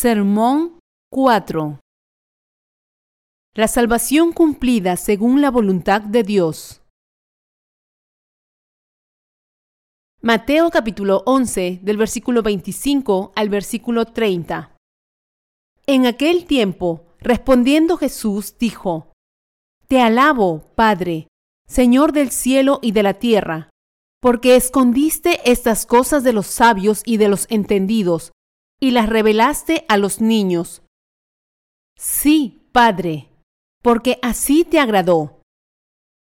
Sermón 4 La salvación cumplida según la voluntad de Dios. Mateo capítulo 11 del versículo 25 al versículo 30. En aquel tiempo, respondiendo Jesús, dijo, Te alabo, Padre, Señor del cielo y de la tierra, porque escondiste estas cosas de los sabios y de los entendidos, y las revelaste a los niños. Sí, Padre, porque así te agradó.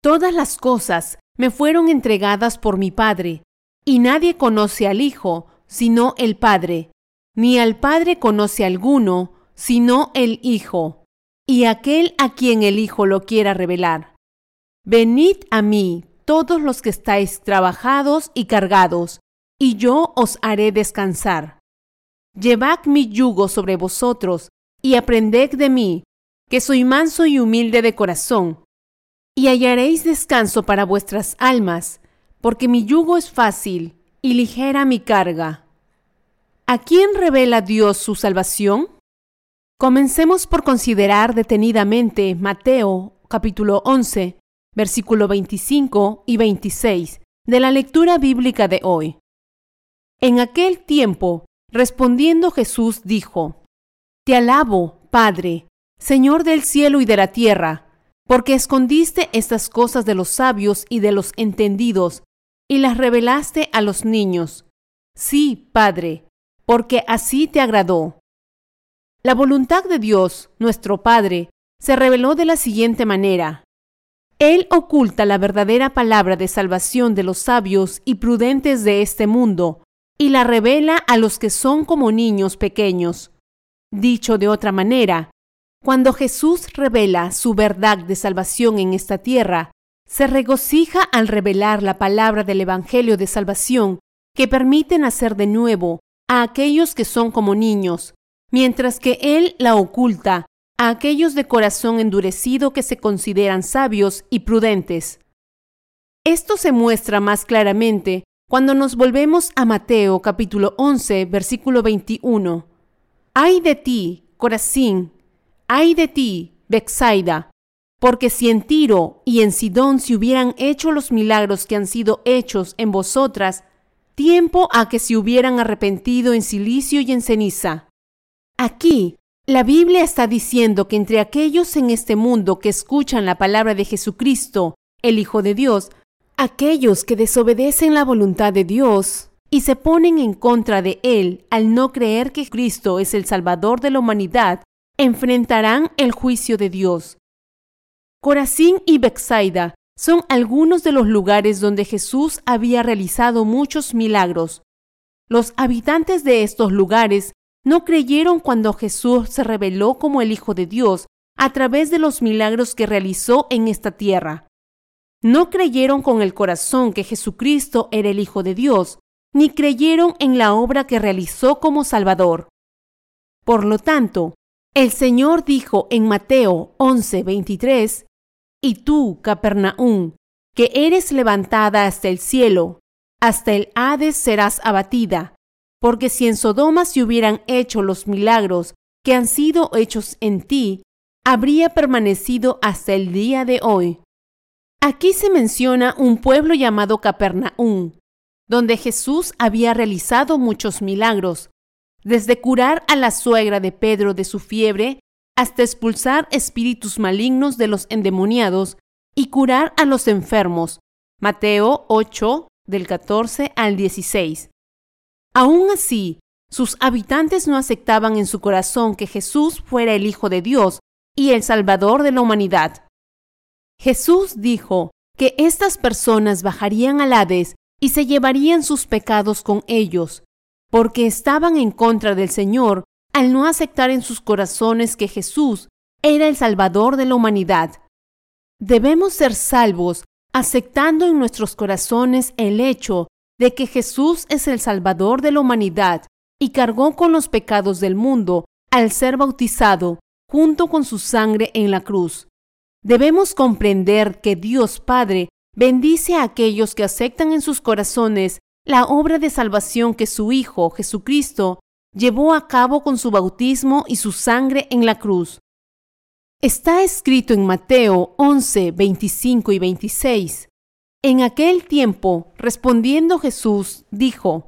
Todas las cosas me fueron entregadas por mi Padre, y nadie conoce al Hijo sino el Padre, ni al Padre conoce alguno sino el Hijo, y aquel a quien el Hijo lo quiera revelar. Venid a mí todos los que estáis trabajados y cargados, y yo os haré descansar. Llevad mi yugo sobre vosotros, y aprended de mí, que soy manso y humilde de corazón, y hallaréis descanso para vuestras almas, porque mi yugo es fácil y ligera mi carga. ¿A quién revela Dios su salvación? Comencemos por considerar detenidamente Mateo capítulo 11, versículo 25 y 26 de la lectura bíblica de hoy. En aquel tiempo Respondiendo Jesús dijo, Te alabo, Padre, Señor del cielo y de la tierra, porque escondiste estas cosas de los sabios y de los entendidos, y las revelaste a los niños. Sí, Padre, porque así te agradó. La voluntad de Dios, nuestro Padre, se reveló de la siguiente manera. Él oculta la verdadera palabra de salvación de los sabios y prudentes de este mundo, y la revela a los que son como niños pequeños. Dicho de otra manera, cuando Jesús revela su verdad de salvación en esta tierra, se regocija al revelar la palabra del Evangelio de salvación que permite nacer de nuevo a aquellos que son como niños, mientras que Él la oculta a aquellos de corazón endurecido que se consideran sabios y prudentes. Esto se muestra más claramente cuando nos volvemos a Mateo capítulo 11, versículo 21, Ay de ti, Corazín, ay de ti, Bexaida, porque si en Tiro y en Sidón se hubieran hecho los milagros que han sido hechos en vosotras, tiempo a que se hubieran arrepentido en silicio y en ceniza. Aquí, la Biblia está diciendo que entre aquellos en este mundo que escuchan la palabra de Jesucristo, el Hijo de Dios, Aquellos que desobedecen la voluntad de Dios y se ponen en contra de Él al no creer que Cristo es el Salvador de la humanidad, enfrentarán el juicio de Dios. Corazín y Bexaida son algunos de los lugares donde Jesús había realizado muchos milagros. Los habitantes de estos lugares no creyeron cuando Jesús se reveló como el Hijo de Dios a través de los milagros que realizó en esta tierra no creyeron con el corazón que Jesucristo era el Hijo de Dios, ni creyeron en la obra que realizó como Salvador. Por lo tanto, el Señor dijo en Mateo 11:23, Y tú, Capernaum, que eres levantada hasta el cielo, hasta el Hades serás abatida, porque si en Sodoma se hubieran hecho los milagros que han sido hechos en ti, habría permanecido hasta el día de hoy. Aquí se menciona un pueblo llamado Capernaum, donde Jesús había realizado muchos milagros, desde curar a la suegra de Pedro de su fiebre hasta expulsar espíritus malignos de los endemoniados y curar a los enfermos. Mateo 8, del 14 al 16. Aún así, sus habitantes no aceptaban en su corazón que Jesús fuera el Hijo de Dios y el Salvador de la humanidad. Jesús dijo que estas personas bajarían al Hades y se llevarían sus pecados con ellos, porque estaban en contra del Señor al no aceptar en sus corazones que Jesús era el Salvador de la humanidad. Debemos ser salvos aceptando en nuestros corazones el hecho de que Jesús es el Salvador de la humanidad y cargó con los pecados del mundo al ser bautizado junto con su sangre en la cruz. Debemos comprender que Dios Padre bendice a aquellos que aceptan en sus corazones la obra de salvación que su Hijo Jesucristo llevó a cabo con su bautismo y su sangre en la cruz. Está escrito en Mateo 11, 25 y 26. En aquel tiempo, respondiendo Jesús, dijo,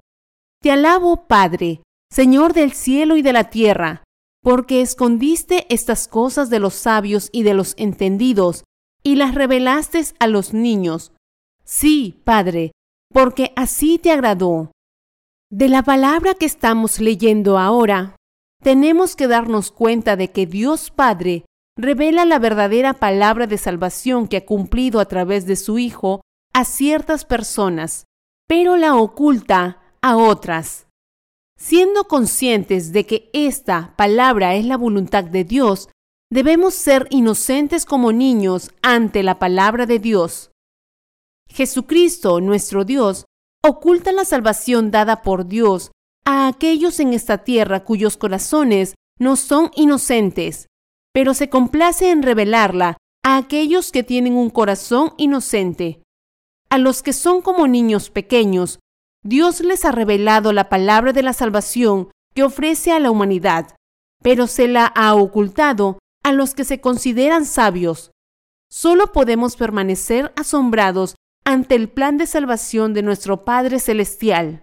Te alabo, Padre, Señor del cielo y de la tierra, porque escondiste estas cosas de los sabios y de los entendidos, y las revelaste a los niños. Sí, Padre, porque así te agradó. De la palabra que estamos leyendo ahora, tenemos que darnos cuenta de que Dios Padre revela la verdadera palabra de salvación que ha cumplido a través de su Hijo a ciertas personas, pero la oculta a otras. Siendo conscientes de que esta palabra es la voluntad de Dios, debemos ser inocentes como niños ante la palabra de Dios. Jesucristo, nuestro Dios, oculta la salvación dada por Dios a aquellos en esta tierra cuyos corazones no son inocentes, pero se complace en revelarla a aquellos que tienen un corazón inocente. A los que son como niños pequeños, Dios les ha revelado la palabra de la salvación que ofrece a la humanidad, pero se la ha ocultado a los que se consideran sabios. Solo podemos permanecer asombrados ante el plan de salvación de nuestro Padre Celestial.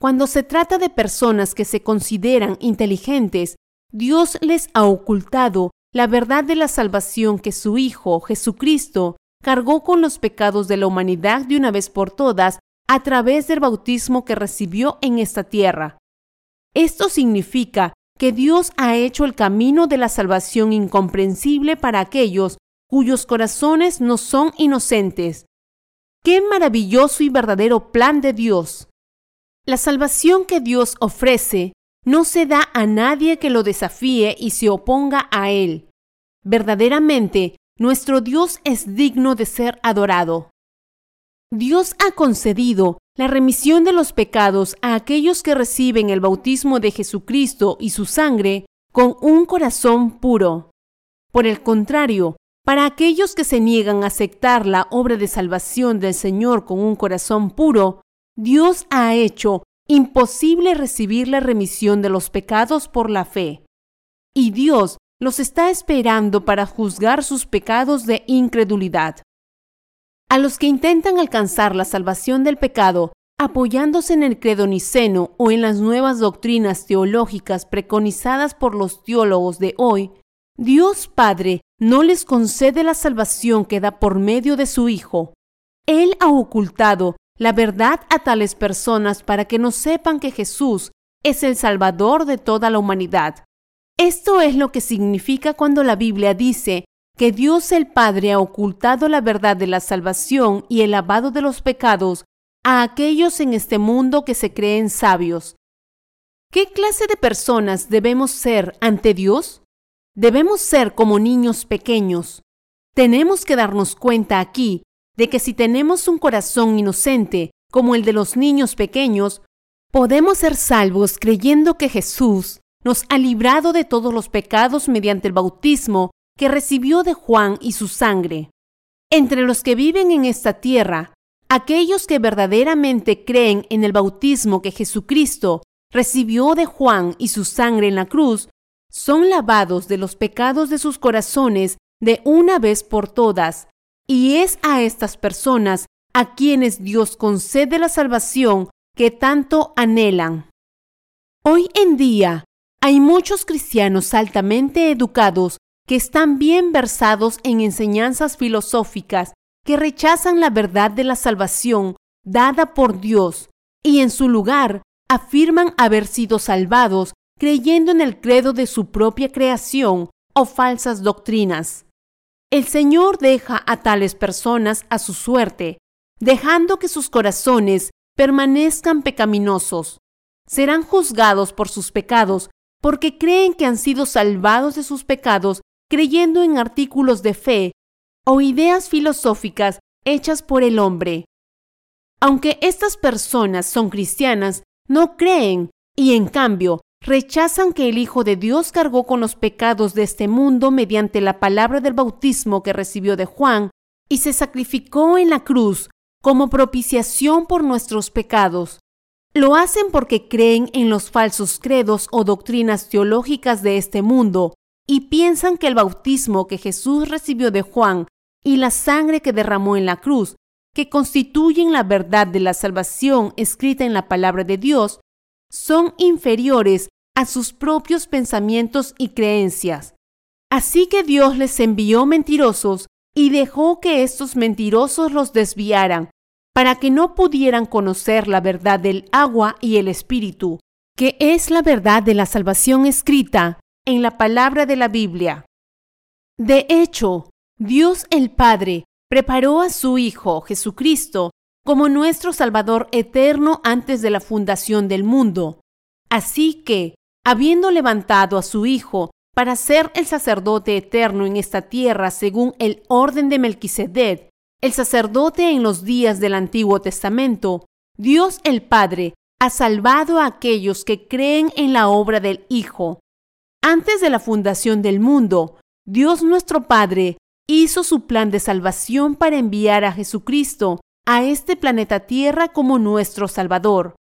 Cuando se trata de personas que se consideran inteligentes, Dios les ha ocultado la verdad de la salvación que su Hijo, Jesucristo, cargó con los pecados de la humanidad de una vez por todas a través del bautismo que recibió en esta tierra. Esto significa que Dios ha hecho el camino de la salvación incomprensible para aquellos cuyos corazones no son inocentes, Qué maravilloso y verdadero plan de Dios. La salvación que Dios ofrece no se da a nadie que lo desafíe y se oponga a Él. Verdaderamente, nuestro Dios es digno de ser adorado. Dios ha concedido la remisión de los pecados a aquellos que reciben el bautismo de Jesucristo y su sangre con un corazón puro. Por el contrario, para aquellos que se niegan a aceptar la obra de salvación del Señor con un corazón puro, Dios ha hecho imposible recibir la remisión de los pecados por la fe. Y Dios los está esperando para juzgar sus pecados de incredulidad. A los que intentan alcanzar la salvación del pecado apoyándose en el credo niceno o en las nuevas doctrinas teológicas preconizadas por los teólogos de hoy, Dios Padre no les concede la salvación que da por medio de su Hijo. Él ha ocultado la verdad a tales personas para que no sepan que Jesús es el Salvador de toda la humanidad. Esto es lo que significa cuando la Biblia dice que Dios el Padre ha ocultado la verdad de la salvación y el lavado de los pecados a aquellos en este mundo que se creen sabios. ¿Qué clase de personas debemos ser ante Dios? Debemos ser como niños pequeños. Tenemos que darnos cuenta aquí de que si tenemos un corazón inocente como el de los niños pequeños, podemos ser salvos creyendo que Jesús nos ha librado de todos los pecados mediante el bautismo que recibió de Juan y su sangre. Entre los que viven en esta tierra, aquellos que verdaderamente creen en el bautismo que Jesucristo recibió de Juan y su sangre en la cruz, son lavados de los pecados de sus corazones de una vez por todas, y es a estas personas a quienes Dios concede la salvación que tanto anhelan. Hoy en día hay muchos cristianos altamente educados que están bien versados en enseñanzas filosóficas que rechazan la verdad de la salvación dada por Dios y en su lugar afirman haber sido salvados creyendo en el credo de su propia creación o falsas doctrinas. El Señor deja a tales personas a su suerte, dejando que sus corazones permanezcan pecaminosos. Serán juzgados por sus pecados porque creen que han sido salvados de sus pecados creyendo en artículos de fe o ideas filosóficas hechas por el hombre. Aunque estas personas son cristianas, no creen y en cambio rechazan que el Hijo de Dios cargó con los pecados de este mundo mediante la palabra del bautismo que recibió de Juan y se sacrificó en la cruz como propiciación por nuestros pecados. Lo hacen porque creen en los falsos credos o doctrinas teológicas de este mundo y piensan que el bautismo que Jesús recibió de Juan y la sangre que derramó en la cruz, que constituyen la verdad de la salvación escrita en la palabra de Dios, son inferiores a sus propios pensamientos y creencias. Así que Dios les envió mentirosos y dejó que estos mentirosos los desviaran para que no pudieran conocer la verdad del agua y el espíritu, que es la verdad de la salvación escrita en la palabra de la Biblia. De hecho, Dios el Padre preparó a su Hijo Jesucristo como nuestro Salvador eterno antes de la fundación del mundo. Así que, habiendo levantado a su Hijo para ser el sacerdote eterno en esta tierra según el orden de Melquisedec, el sacerdote en los días del Antiguo Testamento, Dios el Padre ha salvado a aquellos que creen en la obra del Hijo. Antes de la fundación del mundo, Dios nuestro Padre hizo su plan de salvación para enviar a Jesucristo a este planeta Tierra como nuestro Salvador.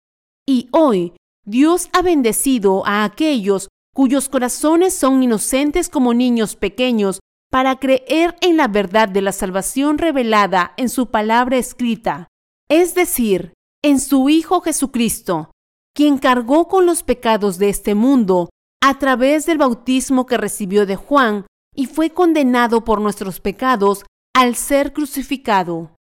Y hoy Dios ha bendecido a aquellos cuyos corazones son inocentes como niños pequeños para creer en la verdad de la salvación revelada en su palabra escrita, es decir, en su Hijo Jesucristo, quien cargó con los pecados de este mundo a través del bautismo que recibió de Juan y fue condenado por nuestros pecados al ser crucificado.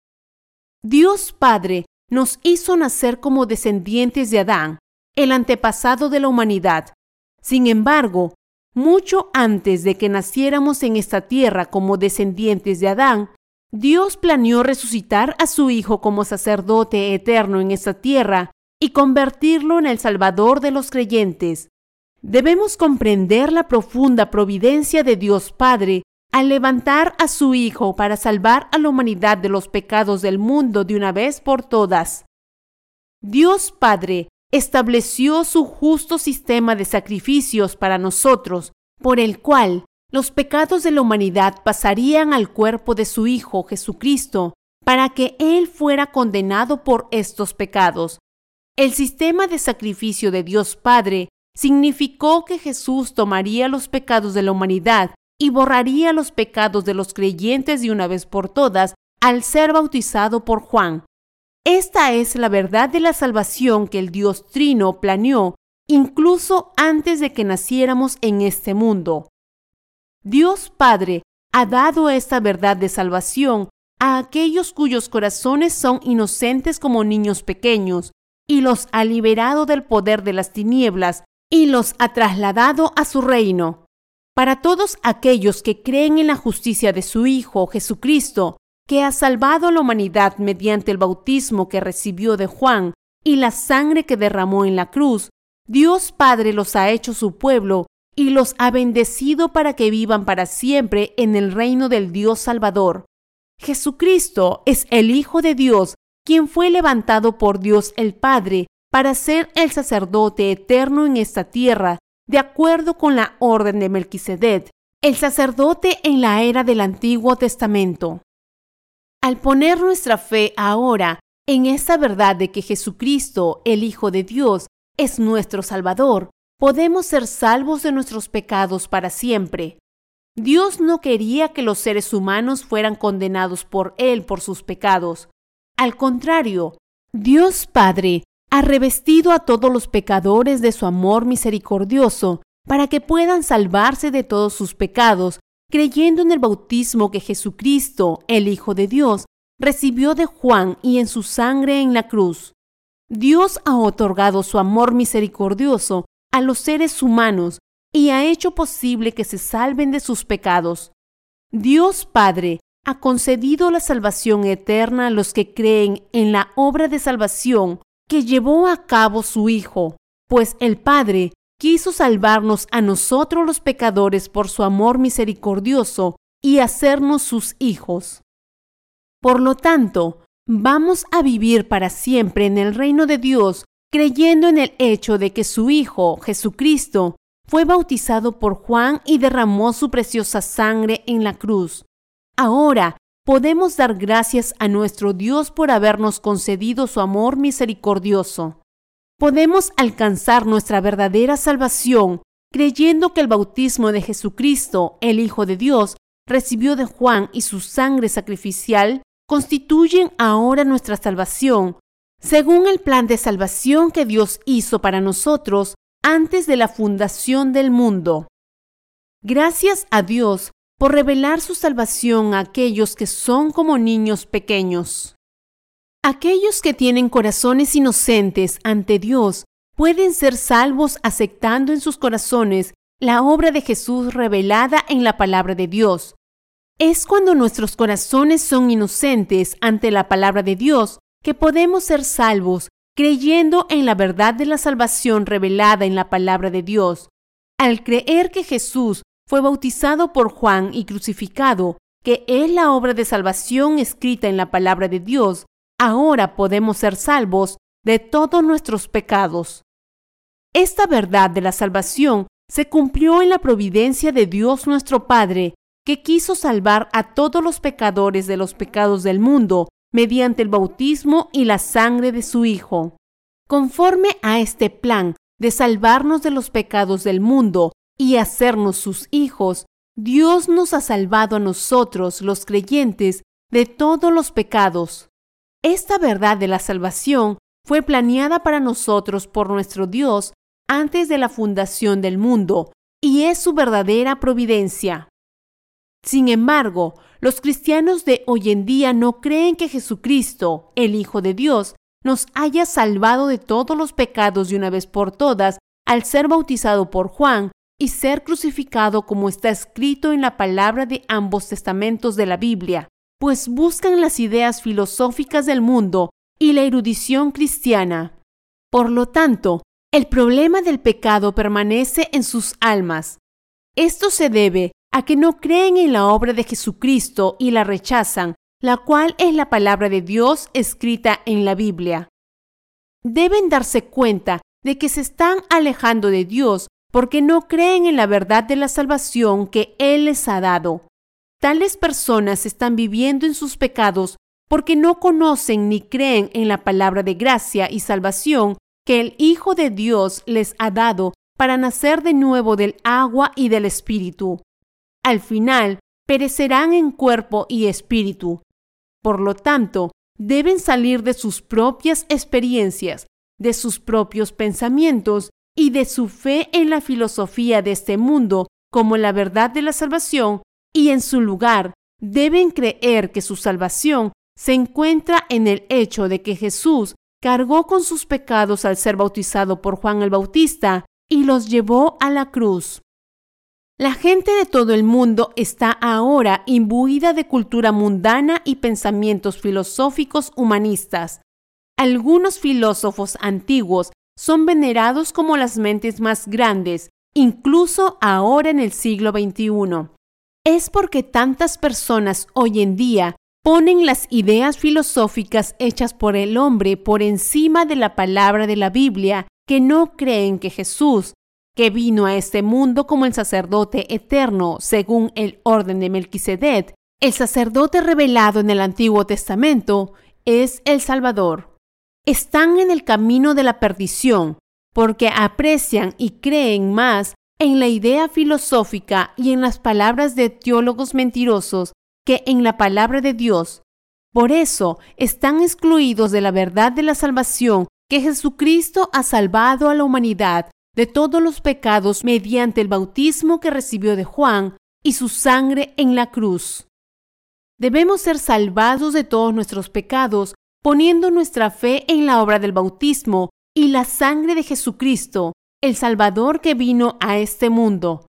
Dios Padre nos hizo nacer como descendientes de Adán, el antepasado de la humanidad. Sin embargo, mucho antes de que naciéramos en esta tierra como descendientes de Adán, Dios planeó resucitar a su Hijo como sacerdote eterno en esta tierra y convertirlo en el Salvador de los creyentes. Debemos comprender la profunda providencia de Dios Padre al levantar a su Hijo para salvar a la humanidad de los pecados del mundo de una vez por todas. Dios Padre estableció su justo sistema de sacrificios para nosotros, por el cual los pecados de la humanidad pasarían al cuerpo de su Hijo Jesucristo, para que Él fuera condenado por estos pecados. El sistema de sacrificio de Dios Padre significó que Jesús tomaría los pecados de la humanidad y borraría los pecados de los creyentes de una vez por todas al ser bautizado por Juan. Esta es la verdad de la salvación que el Dios Trino planeó incluso antes de que naciéramos en este mundo. Dios Padre ha dado esta verdad de salvación a aquellos cuyos corazones son inocentes como niños pequeños, y los ha liberado del poder de las tinieblas y los ha trasladado a su reino. Para todos aquellos que creen en la justicia de su Hijo Jesucristo, que ha salvado a la humanidad mediante el bautismo que recibió de Juan y la sangre que derramó en la cruz, Dios Padre los ha hecho su pueblo y los ha bendecido para que vivan para siempre en el reino del Dios Salvador. Jesucristo es el Hijo de Dios, quien fue levantado por Dios el Padre para ser el sacerdote eterno en esta tierra, de acuerdo con la orden de Melquisedec, el sacerdote en la era del Antiguo Testamento. Al poner nuestra fe ahora en esa verdad de que Jesucristo, el Hijo de Dios, es nuestro Salvador, podemos ser salvos de nuestros pecados para siempre. Dios no quería que los seres humanos fueran condenados por Él por sus pecados. Al contrario, Dios Padre ha revestido a todos los pecadores de su amor misericordioso para que puedan salvarse de todos sus pecados creyendo en el bautismo que Jesucristo, el Hijo de Dios, recibió de Juan y en su sangre en la cruz. Dios ha otorgado su amor misericordioso a los seres humanos y ha hecho posible que se salven de sus pecados. Dios Padre ha concedido la salvación eterna a los que creen en la obra de salvación que llevó a cabo su Hijo, pues el Padre quiso salvarnos a nosotros los pecadores por su amor misericordioso y hacernos sus hijos. Por lo tanto, vamos a vivir para siempre en el reino de Dios creyendo en el hecho de que su Hijo, Jesucristo, fue bautizado por Juan y derramó su preciosa sangre en la cruz. Ahora podemos dar gracias a nuestro Dios por habernos concedido su amor misericordioso. podemos alcanzar nuestra verdadera salvación creyendo que el bautismo de Jesucristo, el Hijo de Dios, recibió de Juan y su sangre sacrificial constituyen ahora nuestra salvación, según el plan de salvación que Dios hizo para nosotros antes de la fundación del mundo. Gracias a Dios por revelar su salvación a aquellos que son como niños pequeños. Aquellos que tienen corazones inocentes ante Dios pueden ser salvos aceptando en sus corazones la obra de Jesús revelada en la palabra de Dios. Es cuando nuestros corazones son inocentes ante la palabra de Dios que podemos ser salvos creyendo en la verdad de la salvación revelada en la palabra de Dios. Al creer que Jesús fue bautizado por Juan y crucificado, que es la obra de salvación escrita en la palabra de Dios, ahora podemos ser salvos de todos nuestros pecados. Esta verdad de la salvación se cumplió en la providencia de Dios nuestro Padre, que quiso salvar a todos los pecadores de los pecados del mundo mediante el bautismo y la sangre de su Hijo. Conforme a este plan de salvarnos de los pecados del mundo y hacernos sus hijos, Dios nos ha salvado a nosotros, los creyentes, de todos los pecados. Esta verdad de la salvación fue planeada para nosotros por nuestro Dios antes de la fundación del mundo y es su verdadera providencia. Sin embargo, los cristianos de hoy en día no creen que Jesucristo, el Hijo de Dios, nos haya salvado de todos los pecados de una vez por todas al ser bautizado por Juan y ser crucificado como está escrito en la palabra de ambos testamentos de la Biblia, pues buscan las ideas filosóficas del mundo y la erudición cristiana. Por lo tanto, el problema del pecado permanece en sus almas. Esto se debe a que no creen en la obra de Jesucristo y la rechazan, la cual es la palabra de Dios escrita en la Biblia. Deben darse cuenta de que se están alejando de Dios porque no creen en la verdad de la salvación que Él les ha dado. Tales personas están viviendo en sus pecados porque no conocen ni creen en la palabra de gracia y salvación que el Hijo de Dios les ha dado para nacer de nuevo del agua y del Espíritu. Al final, perecerán en cuerpo y espíritu. Por lo tanto, deben salir de sus propias experiencias, de sus propios pensamientos y de su fe en la filosofía de este mundo como la verdad de la salvación y en su lugar deben creer que su salvación se encuentra en el hecho de que Jesús cargó con sus pecados al ser bautizado por Juan el Bautista y los llevó a la cruz. La gente de todo el mundo está ahora imbuida de cultura mundana y pensamientos filosóficos humanistas. Algunos filósofos antiguos son venerados como las mentes más grandes, incluso ahora en el siglo XXI. Es porque tantas personas hoy en día ponen las ideas filosóficas hechas por el hombre por encima de la palabra de la Biblia, que no creen que Jesús, que vino a este mundo como el sacerdote eterno según el orden de Melquisedec, el sacerdote revelado en el Antiguo Testamento, es el Salvador. Están en el camino de la perdición porque aprecian y creen más en la idea filosófica y en las palabras de teólogos mentirosos que en la palabra de Dios. Por eso están excluidos de la verdad de la salvación que Jesucristo ha salvado a la humanidad de todos los pecados mediante el bautismo que recibió de Juan y su sangre en la cruz. Debemos ser salvados de todos nuestros pecados poniendo nuestra fe en la obra del bautismo y la sangre de Jesucristo, el Salvador que vino a este mundo.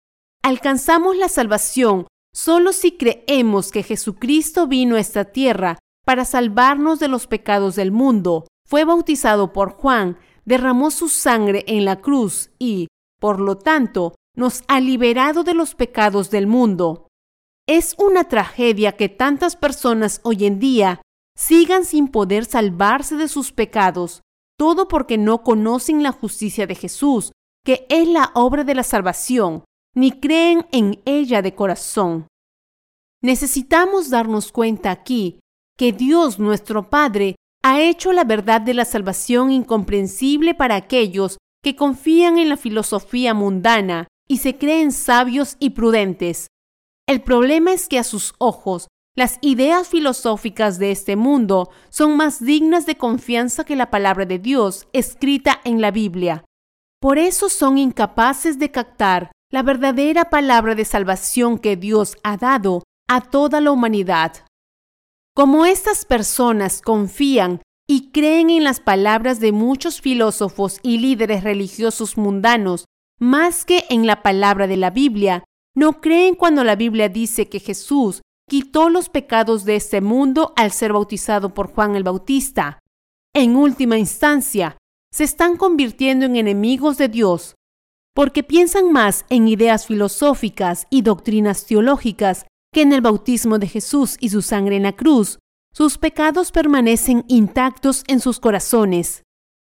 Alcanzamos la salvación Solo si creemos que Jesucristo vino a esta tierra para salvarnos de los pecados del mundo, fue bautizado por Juan, derramó su sangre en la cruz y, por lo tanto, nos ha liberado de los pecados del mundo. Es una tragedia que tantas personas hoy en día sigan sin poder salvarse de sus pecados, todo porque no conocen la justicia de Jesús, que es la obra de la salvación, ni creen en ella de corazón. Necesitamos darnos cuenta aquí que Dios nuestro Padre ha hecho la verdad de la salvación incomprensible para aquellos que confían en la filosofía mundana y se creen sabios y prudentes. El problema es que a sus ojos las ideas filosóficas de este mundo son más dignas de confianza que la palabra de Dios escrita en la Biblia. Por eso son incapaces de captar la verdadera palabra de salvación que Dios ha dado a toda la humanidad. Como estas personas confían y creen en las palabras de muchos filósofos y líderes religiosos mundanos más que en la palabra de la Biblia, no creen cuando la Biblia dice que Jesús quitó los pecados de este mundo al ser bautizado por Juan el Bautista. En última instancia, se están convirtiendo en enemigos de Dios, porque piensan más en ideas filosóficas y doctrinas teológicas que en el bautismo de Jesús y su sangre en la cruz. Sus pecados permanecen intactos en sus corazones.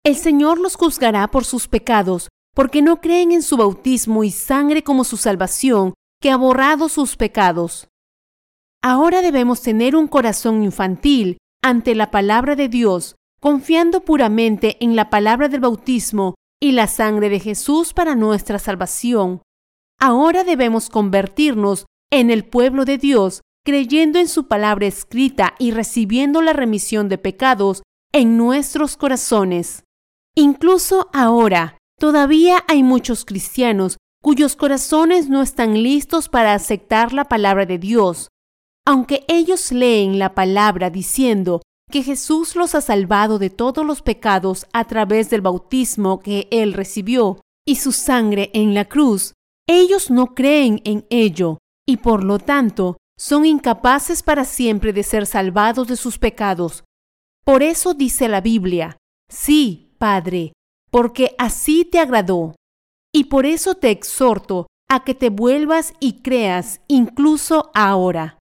El Señor los juzgará por sus pecados, porque no creen en su bautismo y sangre como su salvación, que ha borrado sus pecados. Ahora debemos tener un corazón infantil ante la palabra de Dios, confiando puramente en la palabra del bautismo y la sangre de Jesús para nuestra salvación. Ahora debemos convertirnos en el pueblo de Dios, creyendo en su palabra escrita y recibiendo la remisión de pecados en nuestros corazones. Incluso ahora, todavía hay muchos cristianos cuyos corazones no están listos para aceptar la palabra de Dios, aunque ellos leen la palabra diciendo que Jesús los ha salvado de todos los pecados a través del bautismo que Él recibió y su sangre en la cruz, ellos no creen en ello y por lo tanto son incapaces para siempre de ser salvados de sus pecados. Por eso dice la Biblia, sí, Padre, porque así te agradó. Y por eso te exhorto a que te vuelvas y creas incluso ahora.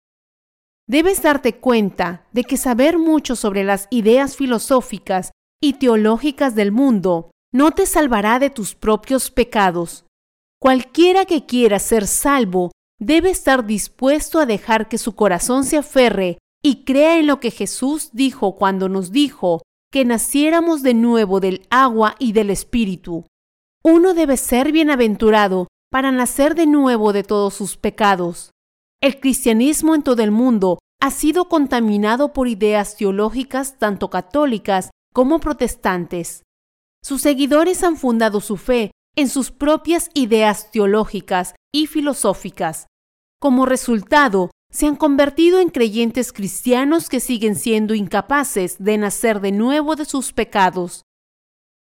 Debes darte cuenta de que saber mucho sobre las ideas filosóficas y teológicas del mundo no te salvará de tus propios pecados. Cualquiera que quiera ser salvo debe estar dispuesto a dejar que su corazón se aferre y crea en lo que Jesús dijo cuando nos dijo que naciéramos de nuevo del agua y del Espíritu. Uno debe ser bienaventurado para nacer de nuevo de todos sus pecados. El cristianismo en todo el mundo ha sido contaminado por ideas teológicas tanto católicas como protestantes. Sus seguidores han fundado su fe en sus propias ideas teológicas y filosóficas. Como resultado, se han convertido en creyentes cristianos que siguen siendo incapaces de nacer de nuevo de sus pecados.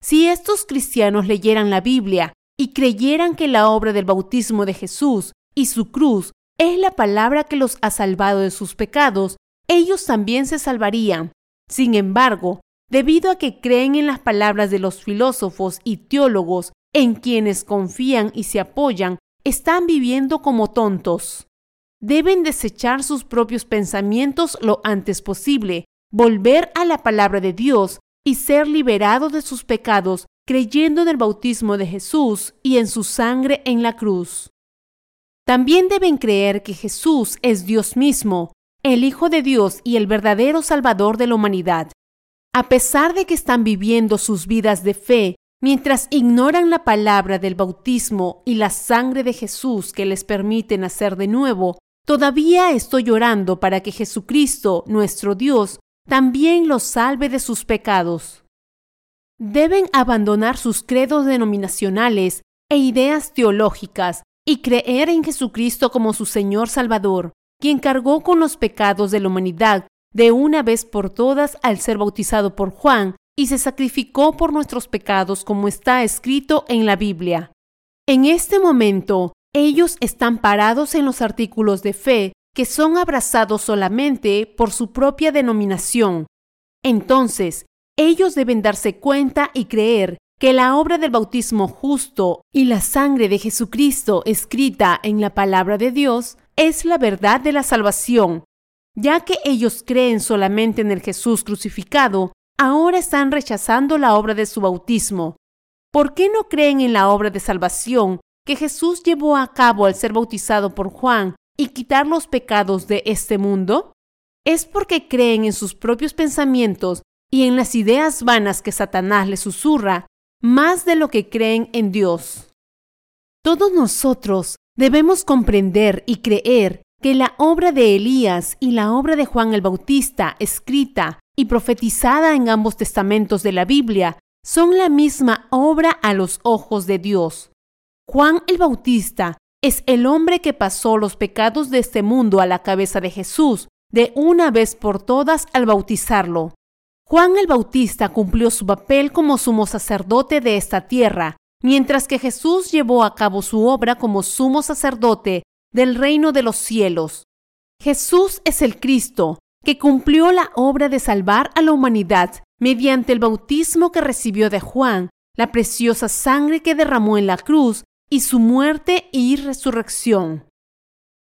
Si estos cristianos leyeran la Biblia y creyeran que la obra del bautismo de Jesús y su cruz es la palabra que los ha salvado de sus pecados, ellos también se salvarían. Sin embargo, debido a que creen en las palabras de los filósofos y teólogos en quienes confían y se apoyan, están viviendo como tontos. Deben desechar sus propios pensamientos lo antes posible, volver a la palabra de Dios y ser liberados de sus pecados creyendo en el bautismo de Jesús y en su sangre en la cruz. También deben creer que Jesús es Dios mismo, el Hijo de Dios y el verdadero Salvador de la humanidad. A pesar de que están viviendo sus vidas de fe, mientras ignoran la palabra del bautismo y la sangre de Jesús que les permite nacer de nuevo, todavía estoy llorando para que Jesucristo, nuestro Dios, también los salve de sus pecados. Deben abandonar sus credos denominacionales e ideas teológicas y creer en Jesucristo como su Señor Salvador, quien cargó con los pecados de la humanidad de una vez por todas al ser bautizado por Juan y se sacrificó por nuestros pecados como está escrito en la Biblia. En este momento, ellos están parados en los artículos de fe que son abrazados solamente por su propia denominación. Entonces, ellos deben darse cuenta y creer que la obra del bautismo justo y la sangre de Jesucristo escrita en la palabra de Dios es la verdad de la salvación. Ya que ellos creen solamente en el Jesús crucificado, ahora están rechazando la obra de su bautismo. ¿Por qué no creen en la obra de salvación que Jesús llevó a cabo al ser bautizado por Juan y quitar los pecados de este mundo? Es porque creen en sus propios pensamientos y en las ideas vanas que Satanás les susurra, más de lo que creen en Dios. Todos nosotros debemos comprender y creer que la obra de Elías y la obra de Juan el Bautista, escrita y profetizada en ambos testamentos de la Biblia, son la misma obra a los ojos de Dios. Juan el Bautista es el hombre que pasó los pecados de este mundo a la cabeza de Jesús de una vez por todas al bautizarlo. Juan el Bautista cumplió su papel como sumo sacerdote de esta tierra, mientras que Jesús llevó a cabo su obra como sumo sacerdote del reino de los cielos. Jesús es el Cristo, que cumplió la obra de salvar a la humanidad mediante el bautismo que recibió de Juan, la preciosa sangre que derramó en la cruz y su muerte y resurrección.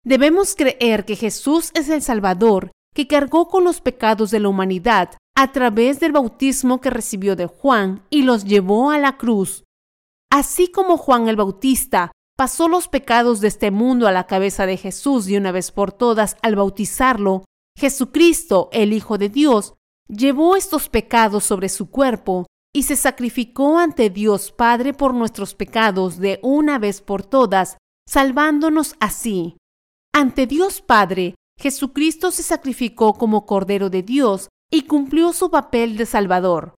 Debemos creer que Jesús es el Salvador que cargó con los pecados de la humanidad a través del bautismo que recibió de Juan y los llevó a la cruz. Así como Juan el Bautista pasó los pecados de este mundo a la cabeza de Jesús de una vez por todas al bautizarlo, Jesucristo, el Hijo de Dios, llevó estos pecados sobre su cuerpo y se sacrificó ante Dios Padre por nuestros pecados de una vez por todas, salvándonos así. Ante Dios Padre, Jesucristo se sacrificó como Cordero de Dios y cumplió su papel de Salvador.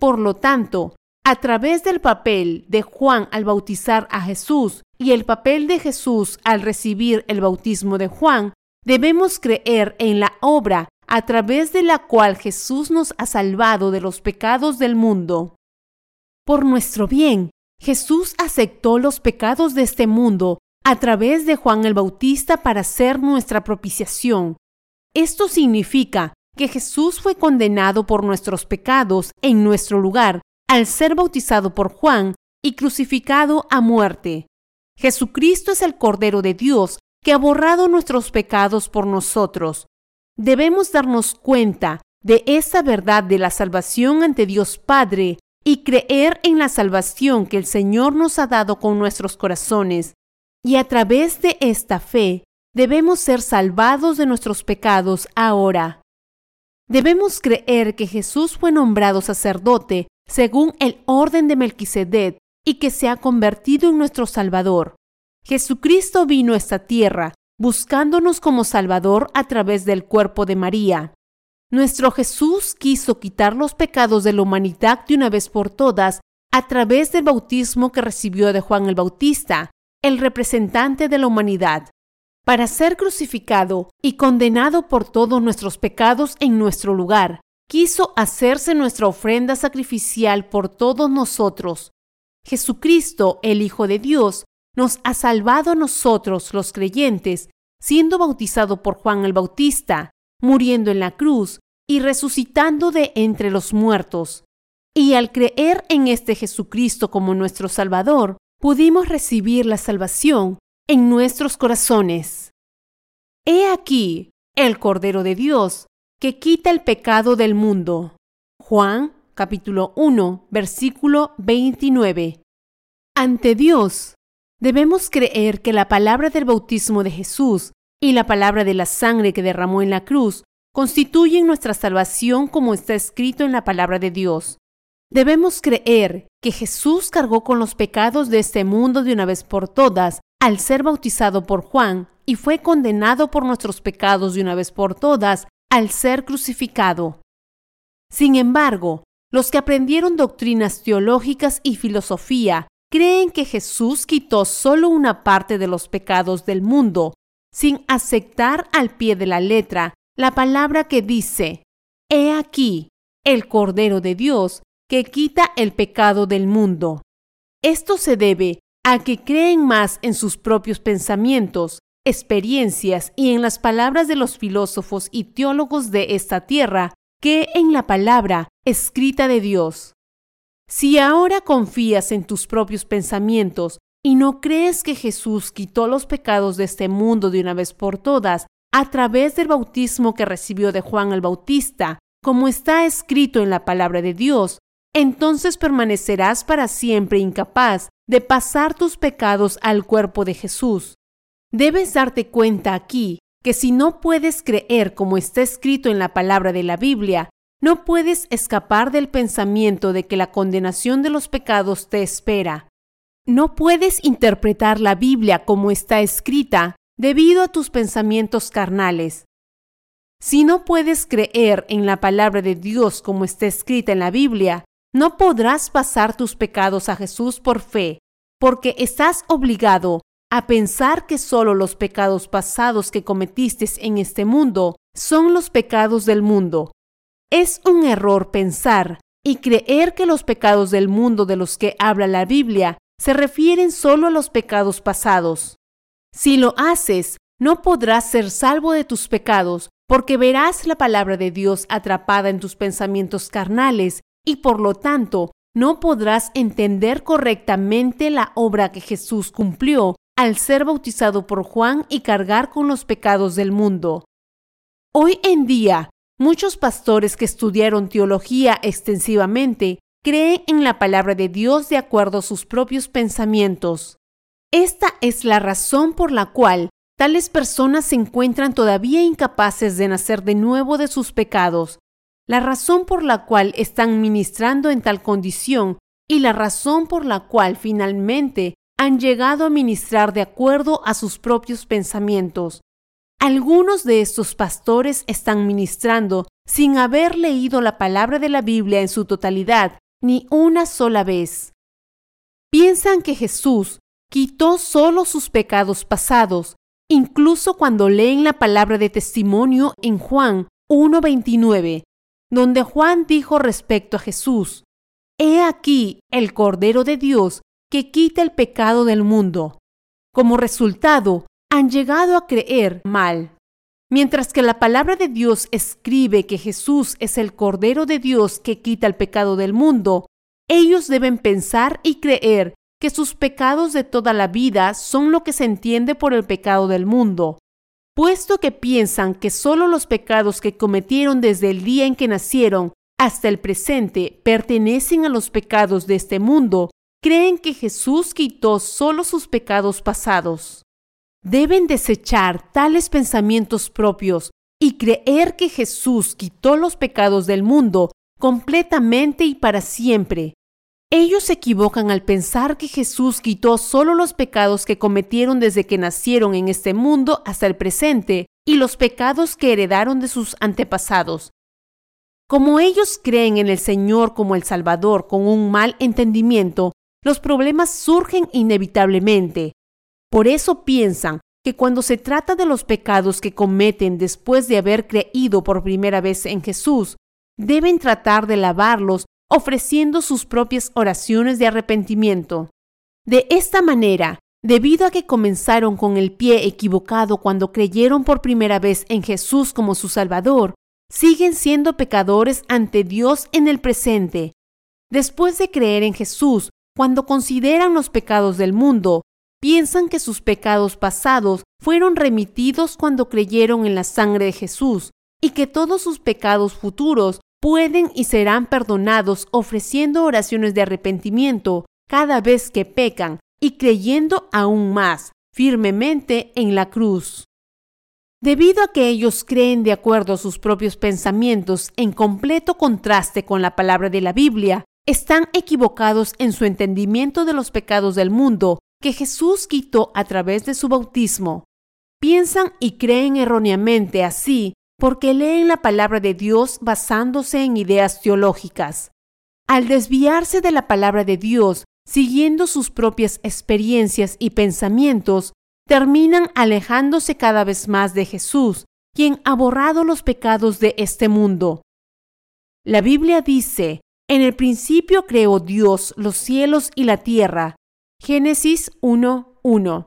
Por lo tanto, a través del papel de Juan al bautizar a Jesús y el papel de Jesús al recibir el bautismo de Juan, debemos creer en la obra a través de la cual Jesús nos ha salvado de los pecados del mundo. Por nuestro bien, Jesús aceptó los pecados de este mundo a través de Juan el Bautista para ser nuestra propiciación. Esto significa que Jesús fue condenado por nuestros pecados en nuestro lugar al ser bautizado por Juan y crucificado a muerte. Jesucristo es el Cordero de Dios que ha borrado nuestros pecados por nosotros. Debemos darnos cuenta de esa verdad de la salvación ante Dios Padre y creer en la salvación que el Señor nos ha dado con nuestros corazones. Y a través de esta fe debemos ser salvados de nuestros pecados ahora. Debemos creer que Jesús fue nombrado sacerdote según el orden de Melquisedec y que se ha convertido en nuestro Salvador. Jesucristo vino a esta tierra buscándonos como Salvador a través del cuerpo de María. Nuestro Jesús quiso quitar los pecados de la humanidad de una vez por todas a través del bautismo que recibió de Juan el Bautista, el representante de la humanidad para ser crucificado y condenado por todos nuestros pecados en nuestro lugar. Quiso hacerse nuestra ofrenda sacrificial por todos nosotros. Jesucristo, el Hijo de Dios, nos ha salvado a nosotros, los creyentes, siendo bautizado por Juan el Bautista, muriendo en la cruz y resucitando de entre los muertos. Y al creer en este Jesucristo como nuestro Salvador, pudimos recibir la salvación en nuestros corazones. He aquí el Cordero de Dios que quita el pecado del mundo. Juan capítulo 1 versículo 29. Ante Dios, debemos creer que la palabra del bautismo de Jesús y la palabra de la sangre que derramó en la cruz constituyen nuestra salvación como está escrito en la palabra de Dios. Debemos creer que Jesús cargó con los pecados de este mundo de una vez por todas al ser bautizado por Juan y fue condenado por nuestros pecados de una vez por todas al ser crucificado. Sin embargo, los que aprendieron doctrinas teológicas y filosofía creen que Jesús quitó solo una parte de los pecados del mundo, sin aceptar al pie de la letra la palabra que dice, He aquí, el Cordero de Dios, que quita el pecado del mundo. Esto se debe a que creen más en sus propios pensamientos, experiencias y en las palabras de los filósofos y teólogos de esta tierra que en la palabra escrita de Dios. Si ahora confías en tus propios pensamientos y no crees que Jesús quitó los pecados de este mundo de una vez por todas a través del bautismo que recibió de Juan el Bautista, como está escrito en la palabra de Dios, entonces permanecerás para siempre incapaz de pasar tus pecados al cuerpo de Jesús. Debes darte cuenta aquí que si no puedes creer como está escrito en la palabra de la Biblia, no puedes escapar del pensamiento de que la condenación de los pecados te espera. No puedes interpretar la Biblia como está escrita debido a tus pensamientos carnales. Si no puedes creer en la palabra de Dios como está escrita en la Biblia, no podrás pasar tus pecados a Jesús por fe, porque estás obligado a pensar que solo los pecados pasados que cometiste en este mundo son los pecados del mundo. Es un error pensar y creer que los pecados del mundo de los que habla la Biblia se refieren solo a los pecados pasados. Si lo haces, no podrás ser salvo de tus pecados, porque verás la palabra de Dios atrapada en tus pensamientos carnales y por lo tanto no podrás entender correctamente la obra que Jesús cumplió al ser bautizado por Juan y cargar con los pecados del mundo. Hoy en día, muchos pastores que estudiaron teología extensivamente creen en la palabra de Dios de acuerdo a sus propios pensamientos. Esta es la razón por la cual tales personas se encuentran todavía incapaces de nacer de nuevo de sus pecados, la razón por la cual están ministrando en tal condición y la razón por la cual finalmente han llegado a ministrar de acuerdo a sus propios pensamientos. Algunos de estos pastores están ministrando sin haber leído la palabra de la Biblia en su totalidad ni una sola vez. Piensan que Jesús quitó solo sus pecados pasados, incluso cuando leen la palabra de testimonio en Juan 1.29, donde Juan dijo respecto a Jesús, He aquí el Cordero de Dios que quita el pecado del mundo. Como resultado, han llegado a creer mal. Mientras que la palabra de Dios escribe que Jesús es el Cordero de Dios que quita el pecado del mundo, ellos deben pensar y creer que sus pecados de toda la vida son lo que se entiende por el pecado del mundo. Puesto que piensan que solo los pecados que cometieron desde el día en que nacieron hasta el presente pertenecen a los pecados de este mundo, creen que Jesús quitó solo sus pecados pasados. Deben desechar tales pensamientos propios y creer que Jesús quitó los pecados del mundo completamente y para siempre. Ellos se equivocan al pensar que Jesús quitó solo los pecados que cometieron desde que nacieron en este mundo hasta el presente y los pecados que heredaron de sus antepasados. Como ellos creen en el Señor como el Salvador con un mal entendimiento, los problemas surgen inevitablemente. Por eso piensan que cuando se trata de los pecados que cometen después de haber creído por primera vez en Jesús, deben tratar de lavarlos ofreciendo sus propias oraciones de arrepentimiento. De esta manera, debido a que comenzaron con el pie equivocado cuando creyeron por primera vez en Jesús como su Salvador, siguen siendo pecadores ante Dios en el presente. Después de creer en Jesús, cuando consideran los pecados del mundo, piensan que sus pecados pasados fueron remitidos cuando creyeron en la sangre de Jesús y que todos sus pecados futuros pueden y serán perdonados ofreciendo oraciones de arrepentimiento cada vez que pecan y creyendo aún más firmemente en la cruz. Debido a que ellos creen de acuerdo a sus propios pensamientos en completo contraste con la palabra de la Biblia, están equivocados en su entendimiento de los pecados del mundo que Jesús quitó a través de su bautismo. Piensan y creen erróneamente así porque leen la palabra de Dios basándose en ideas teológicas. Al desviarse de la palabra de Dios, siguiendo sus propias experiencias y pensamientos, terminan alejándose cada vez más de Jesús, quien ha borrado los pecados de este mundo. La Biblia dice, en el principio creó Dios los cielos y la tierra. Génesis 1.1.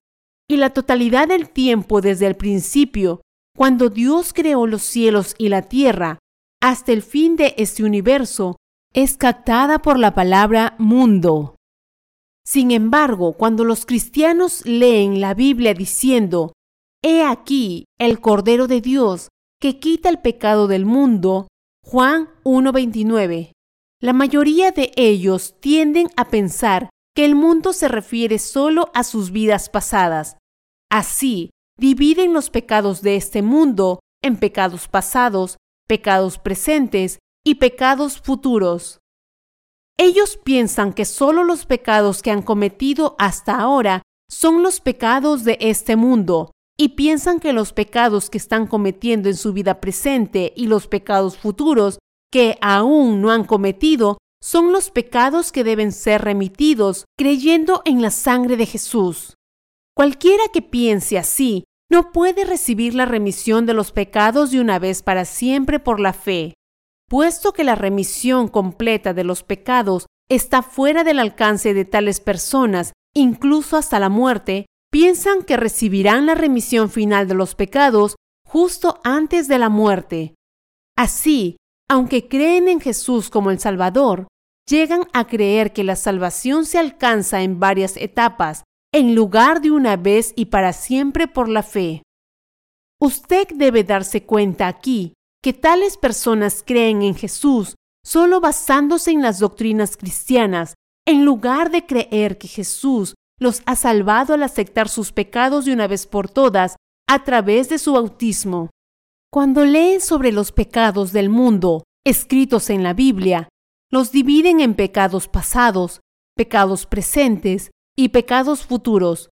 Y la totalidad del tiempo desde el principio, cuando Dios creó los cielos y la tierra, hasta el fin de este universo, es captada por la palabra mundo. Sin embargo, cuando los cristianos leen la Biblia diciendo, He aquí el Cordero de Dios que quita el pecado del mundo, Juan 1.29, la mayoría de ellos tienden a pensar que el mundo se refiere solo a sus vidas pasadas. Así, dividen los pecados de este mundo en pecados pasados, pecados presentes y pecados futuros. Ellos piensan que solo los pecados que han cometido hasta ahora son los pecados de este mundo y piensan que los pecados que están cometiendo en su vida presente y los pecados futuros que aún no han cometido son los pecados que deben ser remitidos creyendo en la sangre de Jesús. Cualquiera que piense así no puede recibir la remisión de los pecados de una vez para siempre por la fe, puesto que la remisión completa de los pecados está fuera del alcance de tales personas, incluso hasta la muerte, piensan que recibirán la remisión final de los pecados justo antes de la muerte. Así, aunque creen en Jesús como el Salvador, llegan a creer que la salvación se alcanza en varias etapas, en lugar de una vez y para siempre por la fe. Usted debe darse cuenta aquí que tales personas creen en Jesús solo basándose en las doctrinas cristianas, en lugar de creer que Jesús los ha salvado al aceptar sus pecados de una vez por todas a través de su bautismo. Cuando leen sobre los pecados del mundo escritos en la Biblia, los dividen en pecados pasados, pecados presentes y pecados futuros.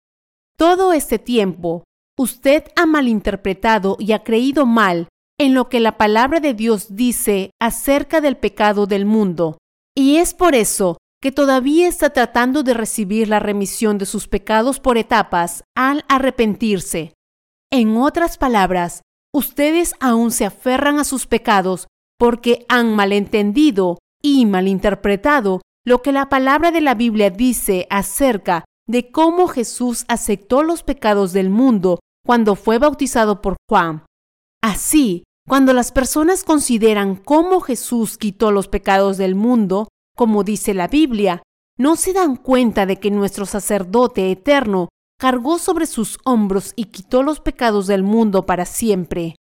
Todo este tiempo, usted ha malinterpretado y ha creído mal en lo que la palabra de Dios dice acerca del pecado del mundo, y es por eso que todavía está tratando de recibir la remisión de sus pecados por etapas al arrepentirse. En otras palabras, ustedes aún se aferran a sus pecados porque han malentendido y malinterpretado lo que la palabra de la Biblia dice acerca de cómo Jesús aceptó los pecados del mundo cuando fue bautizado por Juan. Así, cuando las personas consideran cómo Jesús quitó los pecados del mundo, como dice la Biblia, no se dan cuenta de que nuestro sacerdote eterno cargó sobre sus hombros y quitó los pecados del mundo para siempre.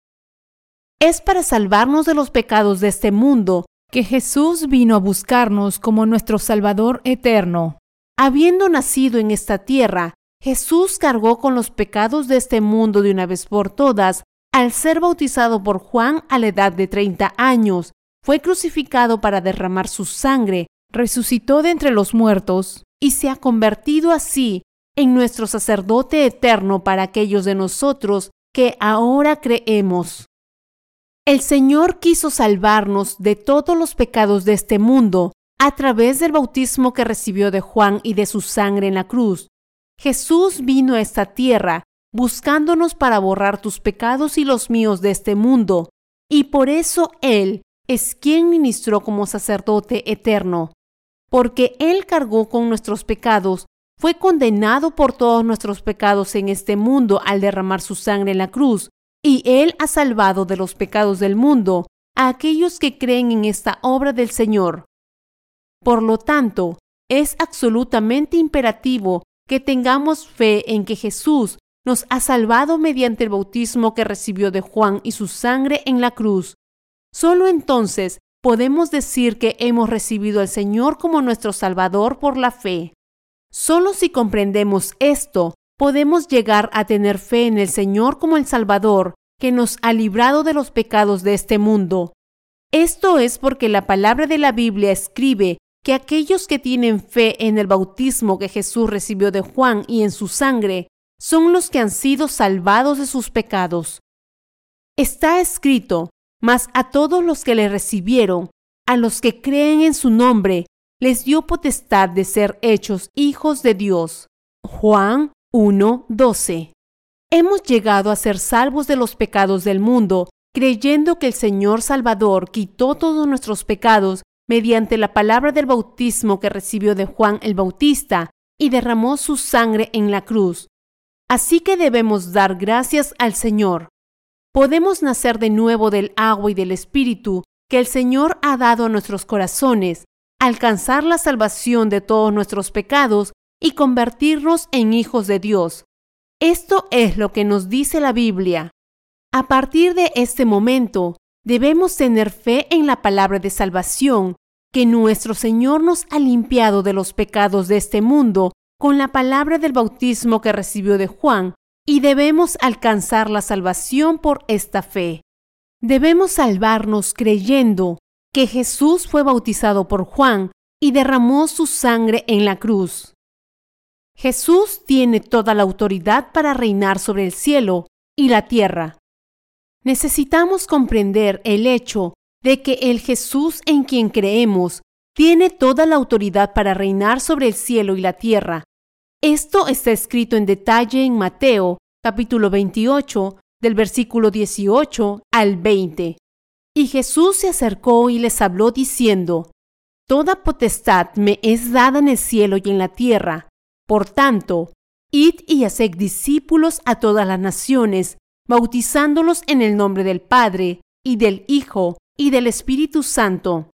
Es para salvarnos de los pecados de este mundo que Jesús vino a buscarnos como nuestro Salvador eterno. Habiendo nacido en esta tierra, Jesús cargó con los pecados de este mundo de una vez por todas al ser bautizado por Juan a la edad de 30 años fue crucificado para derramar su sangre, resucitó de entre los muertos y se ha convertido así en nuestro sacerdote eterno para aquellos de nosotros que ahora creemos. El Señor quiso salvarnos de todos los pecados de este mundo a través del bautismo que recibió de Juan y de su sangre en la cruz. Jesús vino a esta tierra buscándonos para borrar tus pecados y los míos de este mundo, y por eso Él es quien ministró como sacerdote eterno, porque Él cargó con nuestros pecados, fue condenado por todos nuestros pecados en este mundo al derramar su sangre en la cruz, y Él ha salvado de los pecados del mundo a aquellos que creen en esta obra del Señor. Por lo tanto, es absolutamente imperativo que tengamos fe en que Jesús nos ha salvado mediante el bautismo que recibió de Juan y su sangre en la cruz. Solo entonces podemos decir que hemos recibido al Señor como nuestro Salvador por la fe. Solo si comprendemos esto, podemos llegar a tener fe en el Señor como el Salvador, que nos ha librado de los pecados de este mundo. Esto es porque la palabra de la Biblia escribe que aquellos que tienen fe en el bautismo que Jesús recibió de Juan y en su sangre, son los que han sido salvados de sus pecados. Está escrito, mas a todos los que le recibieron, a los que creen en su nombre, les dio potestad de ser hechos hijos de Dios. Juan 1:12. Hemos llegado a ser salvos de los pecados del mundo, creyendo que el Señor Salvador quitó todos nuestros pecados mediante la palabra del bautismo que recibió de Juan el Bautista y derramó su sangre en la cruz. Así que debemos dar gracias al Señor. Podemos nacer de nuevo del agua y del Espíritu que el Señor ha dado a nuestros corazones, alcanzar la salvación de todos nuestros pecados y convertirnos en hijos de Dios. Esto es lo que nos dice la Biblia. A partir de este momento, debemos tener fe en la palabra de salvación, que nuestro Señor nos ha limpiado de los pecados de este mundo con la palabra del bautismo que recibió de Juan y debemos alcanzar la salvación por esta fe. Debemos salvarnos creyendo que Jesús fue bautizado por Juan y derramó su sangre en la cruz. Jesús tiene toda la autoridad para reinar sobre el cielo y la tierra. Necesitamos comprender el hecho de que el Jesús en quien creemos tiene toda la autoridad para reinar sobre el cielo y la tierra. Esto está escrito en detalle en Mateo capítulo 28 del versículo 18 al 20. Y Jesús se acercó y les habló diciendo, Toda potestad me es dada en el cielo y en la tierra. Por tanto, id y haced discípulos a todas las naciones, bautizándolos en el nombre del Padre, y del Hijo, y del Espíritu Santo,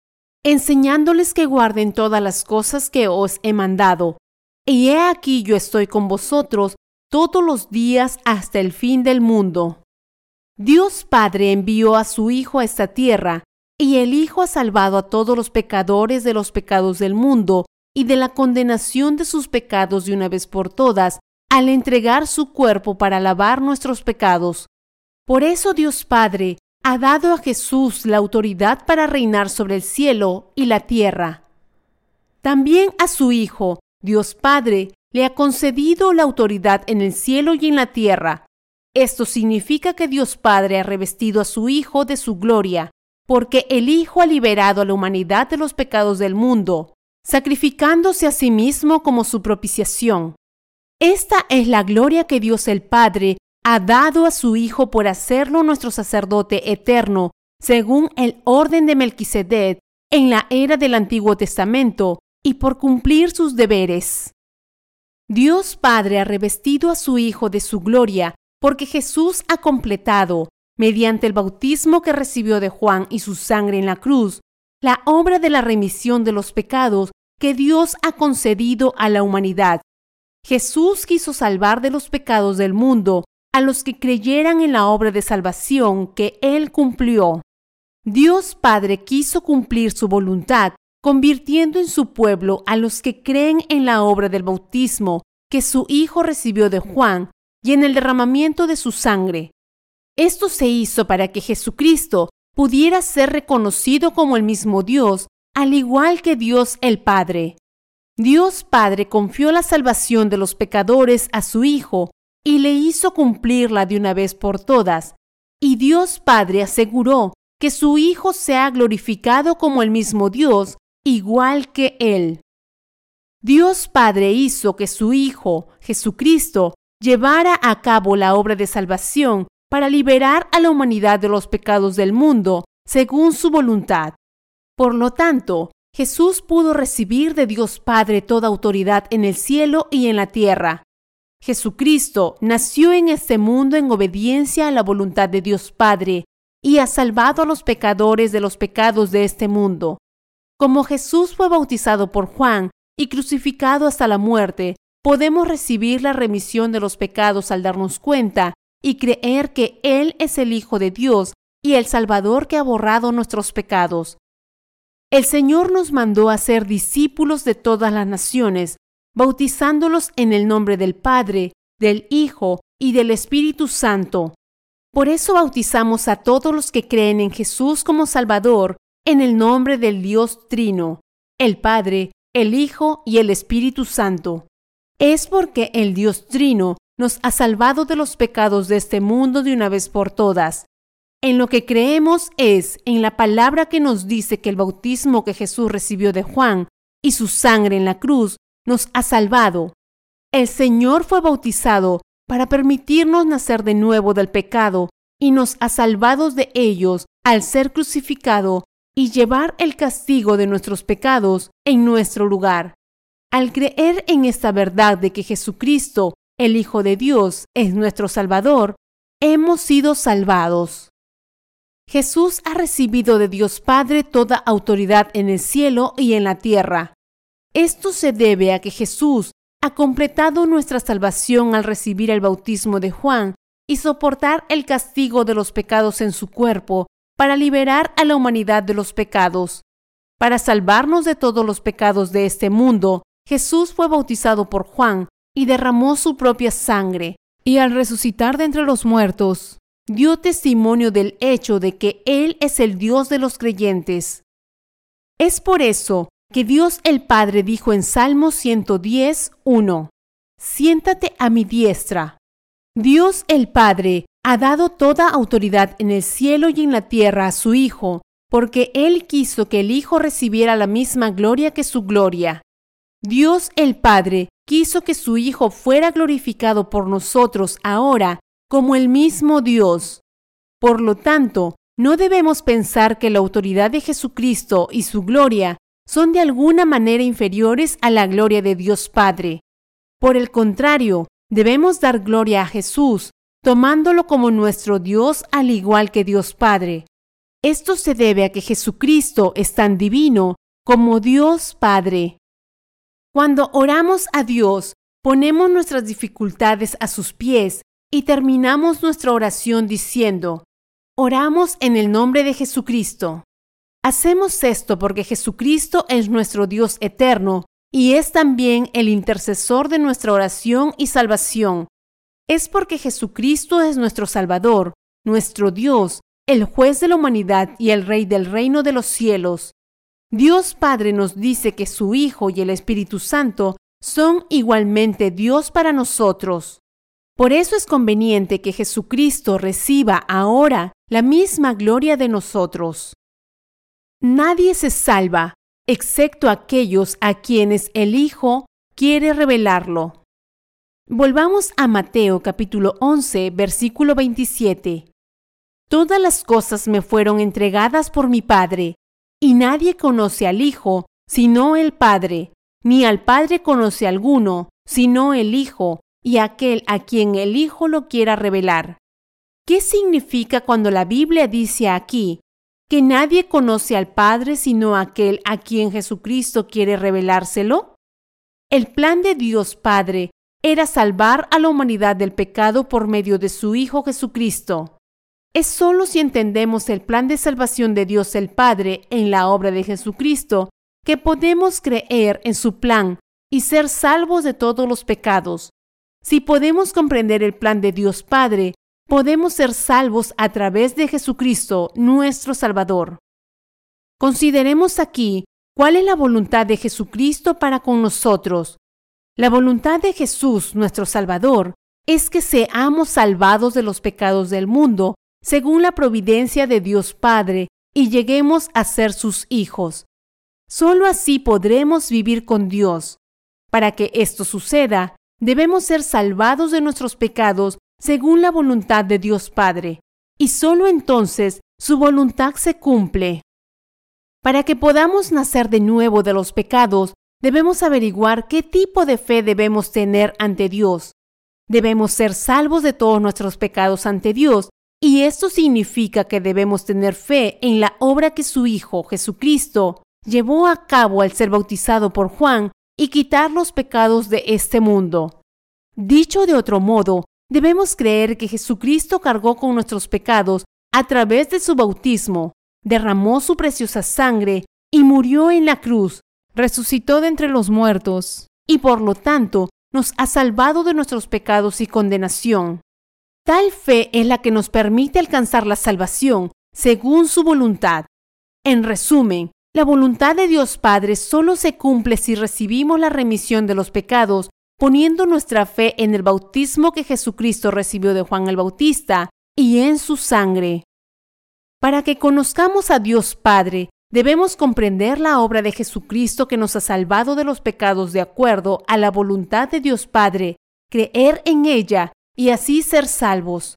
enseñándoles que guarden todas las cosas que os he mandado. Y he aquí yo estoy con vosotros todos los días hasta el fin del mundo. Dios Padre envió a su Hijo a esta tierra, y el Hijo ha salvado a todos los pecadores de los pecados del mundo y de la condenación de sus pecados de una vez por todas, al entregar su cuerpo para lavar nuestros pecados. Por eso Dios Padre ha dado a Jesús la autoridad para reinar sobre el cielo y la tierra. También a su Hijo, Dios Padre, le ha concedido la autoridad en el cielo y en la tierra. Esto significa que Dios Padre ha revestido a su Hijo de su gloria, porque el Hijo ha liberado a la humanidad de los pecados del mundo sacrificándose a sí mismo como su propiciación. Esta es la gloria que Dios el Padre ha dado a su Hijo por hacerlo nuestro sacerdote eterno, según el orden de Melquisedec en la era del Antiguo Testamento, y por cumplir sus deberes. Dios Padre ha revestido a su Hijo de su gloria, porque Jesús ha completado, mediante el bautismo que recibió de Juan y su sangre en la cruz, la obra de la remisión de los pecados que Dios ha concedido a la humanidad. Jesús quiso salvar de los pecados del mundo a los que creyeran en la obra de salvación que Él cumplió. Dios Padre quiso cumplir su voluntad, convirtiendo en su pueblo a los que creen en la obra del bautismo que su Hijo recibió de Juan y en el derramamiento de su sangre. Esto se hizo para que Jesucristo pudiera ser reconocido como el mismo Dios, al igual que Dios el Padre. Dios Padre confió la salvación de los pecadores a su Hijo y le hizo cumplirla de una vez por todas, y Dios Padre aseguró que su Hijo sea glorificado como el mismo Dios, igual que Él. Dios Padre hizo que su Hijo, Jesucristo, llevara a cabo la obra de salvación para liberar a la humanidad de los pecados del mundo, según su voluntad. Por lo tanto, Jesús pudo recibir de Dios Padre toda autoridad en el cielo y en la tierra. Jesucristo nació en este mundo en obediencia a la voluntad de Dios Padre y ha salvado a los pecadores de los pecados de este mundo. Como Jesús fue bautizado por Juan y crucificado hasta la muerte, podemos recibir la remisión de los pecados al darnos cuenta y creer que Él es el Hijo de Dios y el Salvador que ha borrado nuestros pecados. El Señor nos mandó a ser discípulos de todas las naciones, bautizándolos en el nombre del Padre, del Hijo y del Espíritu Santo. Por eso bautizamos a todos los que creen en Jesús como Salvador, en el nombre del Dios Trino, el Padre, el Hijo y el Espíritu Santo. Es porque el Dios Trino nos ha salvado de los pecados de este mundo de una vez por todas. En lo que creemos es en la palabra que nos dice que el bautismo que Jesús recibió de Juan y su sangre en la cruz nos ha salvado. El Señor fue bautizado para permitirnos nacer de nuevo del pecado y nos ha salvado de ellos al ser crucificado y llevar el castigo de nuestros pecados en nuestro lugar. Al creer en esta verdad de que Jesucristo el Hijo de Dios es nuestro Salvador, hemos sido salvados. Jesús ha recibido de Dios Padre toda autoridad en el cielo y en la tierra. Esto se debe a que Jesús ha completado nuestra salvación al recibir el bautismo de Juan y soportar el castigo de los pecados en su cuerpo para liberar a la humanidad de los pecados. Para salvarnos de todos los pecados de este mundo, Jesús fue bautizado por Juan y derramó su propia sangre, y al resucitar de entre los muertos, dio testimonio del hecho de que Él es el Dios de los creyentes. Es por eso que Dios el Padre dijo en Salmo 110, 1, Siéntate a mi diestra. Dios el Padre ha dado toda autoridad en el cielo y en la tierra a su Hijo, porque Él quiso que el Hijo recibiera la misma gloria que su gloria. Dios el Padre quiso que su Hijo fuera glorificado por nosotros ahora como el mismo Dios. Por lo tanto, no debemos pensar que la autoridad de Jesucristo y su gloria son de alguna manera inferiores a la gloria de Dios Padre. Por el contrario, debemos dar gloria a Jesús, tomándolo como nuestro Dios al igual que Dios Padre. Esto se debe a que Jesucristo es tan divino como Dios Padre. Cuando oramos a Dios, ponemos nuestras dificultades a sus pies y terminamos nuestra oración diciendo, oramos en el nombre de Jesucristo. Hacemos esto porque Jesucristo es nuestro Dios eterno y es también el intercesor de nuestra oración y salvación. Es porque Jesucristo es nuestro Salvador, nuestro Dios, el juez de la humanidad y el rey del reino de los cielos. Dios Padre nos dice que su Hijo y el Espíritu Santo son igualmente Dios para nosotros. Por eso es conveniente que Jesucristo reciba ahora la misma gloria de nosotros. Nadie se salva, excepto aquellos a quienes el Hijo quiere revelarlo. Volvamos a Mateo capítulo 11, versículo 27. Todas las cosas me fueron entregadas por mi Padre, y nadie conoce al Hijo sino el Padre, ni al Padre conoce alguno sino el Hijo, y aquel a quien el Hijo lo quiera revelar. ¿Qué significa cuando la Biblia dice aquí que nadie conoce al Padre sino aquel a quien Jesucristo quiere revelárselo? El plan de Dios Padre era salvar a la humanidad del pecado por medio de su Hijo Jesucristo. Es solo si entendemos el plan de salvación de Dios el Padre en la obra de Jesucristo que podemos creer en su plan y ser salvos de todos los pecados. Si podemos comprender el plan de Dios Padre, podemos ser salvos a través de Jesucristo, nuestro Salvador. Consideremos aquí cuál es la voluntad de Jesucristo para con nosotros. La voluntad de Jesús, nuestro Salvador, es que seamos salvados de los pecados del mundo, según la providencia de Dios Padre, y lleguemos a ser sus hijos. Solo así podremos vivir con Dios. Para que esto suceda, debemos ser salvados de nuestros pecados según la voluntad de Dios Padre, y solo entonces su voluntad se cumple. Para que podamos nacer de nuevo de los pecados, debemos averiguar qué tipo de fe debemos tener ante Dios. Debemos ser salvos de todos nuestros pecados ante Dios, y esto significa que debemos tener fe en la obra que su Hijo, Jesucristo, llevó a cabo al ser bautizado por Juan y quitar los pecados de este mundo. Dicho de otro modo, Debemos creer que Jesucristo cargó con nuestros pecados a través de su bautismo, derramó su preciosa sangre y murió en la cruz, resucitó de entre los muertos y por lo tanto nos ha salvado de nuestros pecados y condenación. Tal fe es la que nos permite alcanzar la salvación según su voluntad. En resumen, la voluntad de Dios Padre solo se cumple si recibimos la remisión de los pecados poniendo nuestra fe en el bautismo que Jesucristo recibió de Juan el Bautista y en su sangre. Para que conozcamos a Dios Padre, debemos comprender la obra de Jesucristo que nos ha salvado de los pecados de acuerdo a la voluntad de Dios Padre, creer en ella y así ser salvos.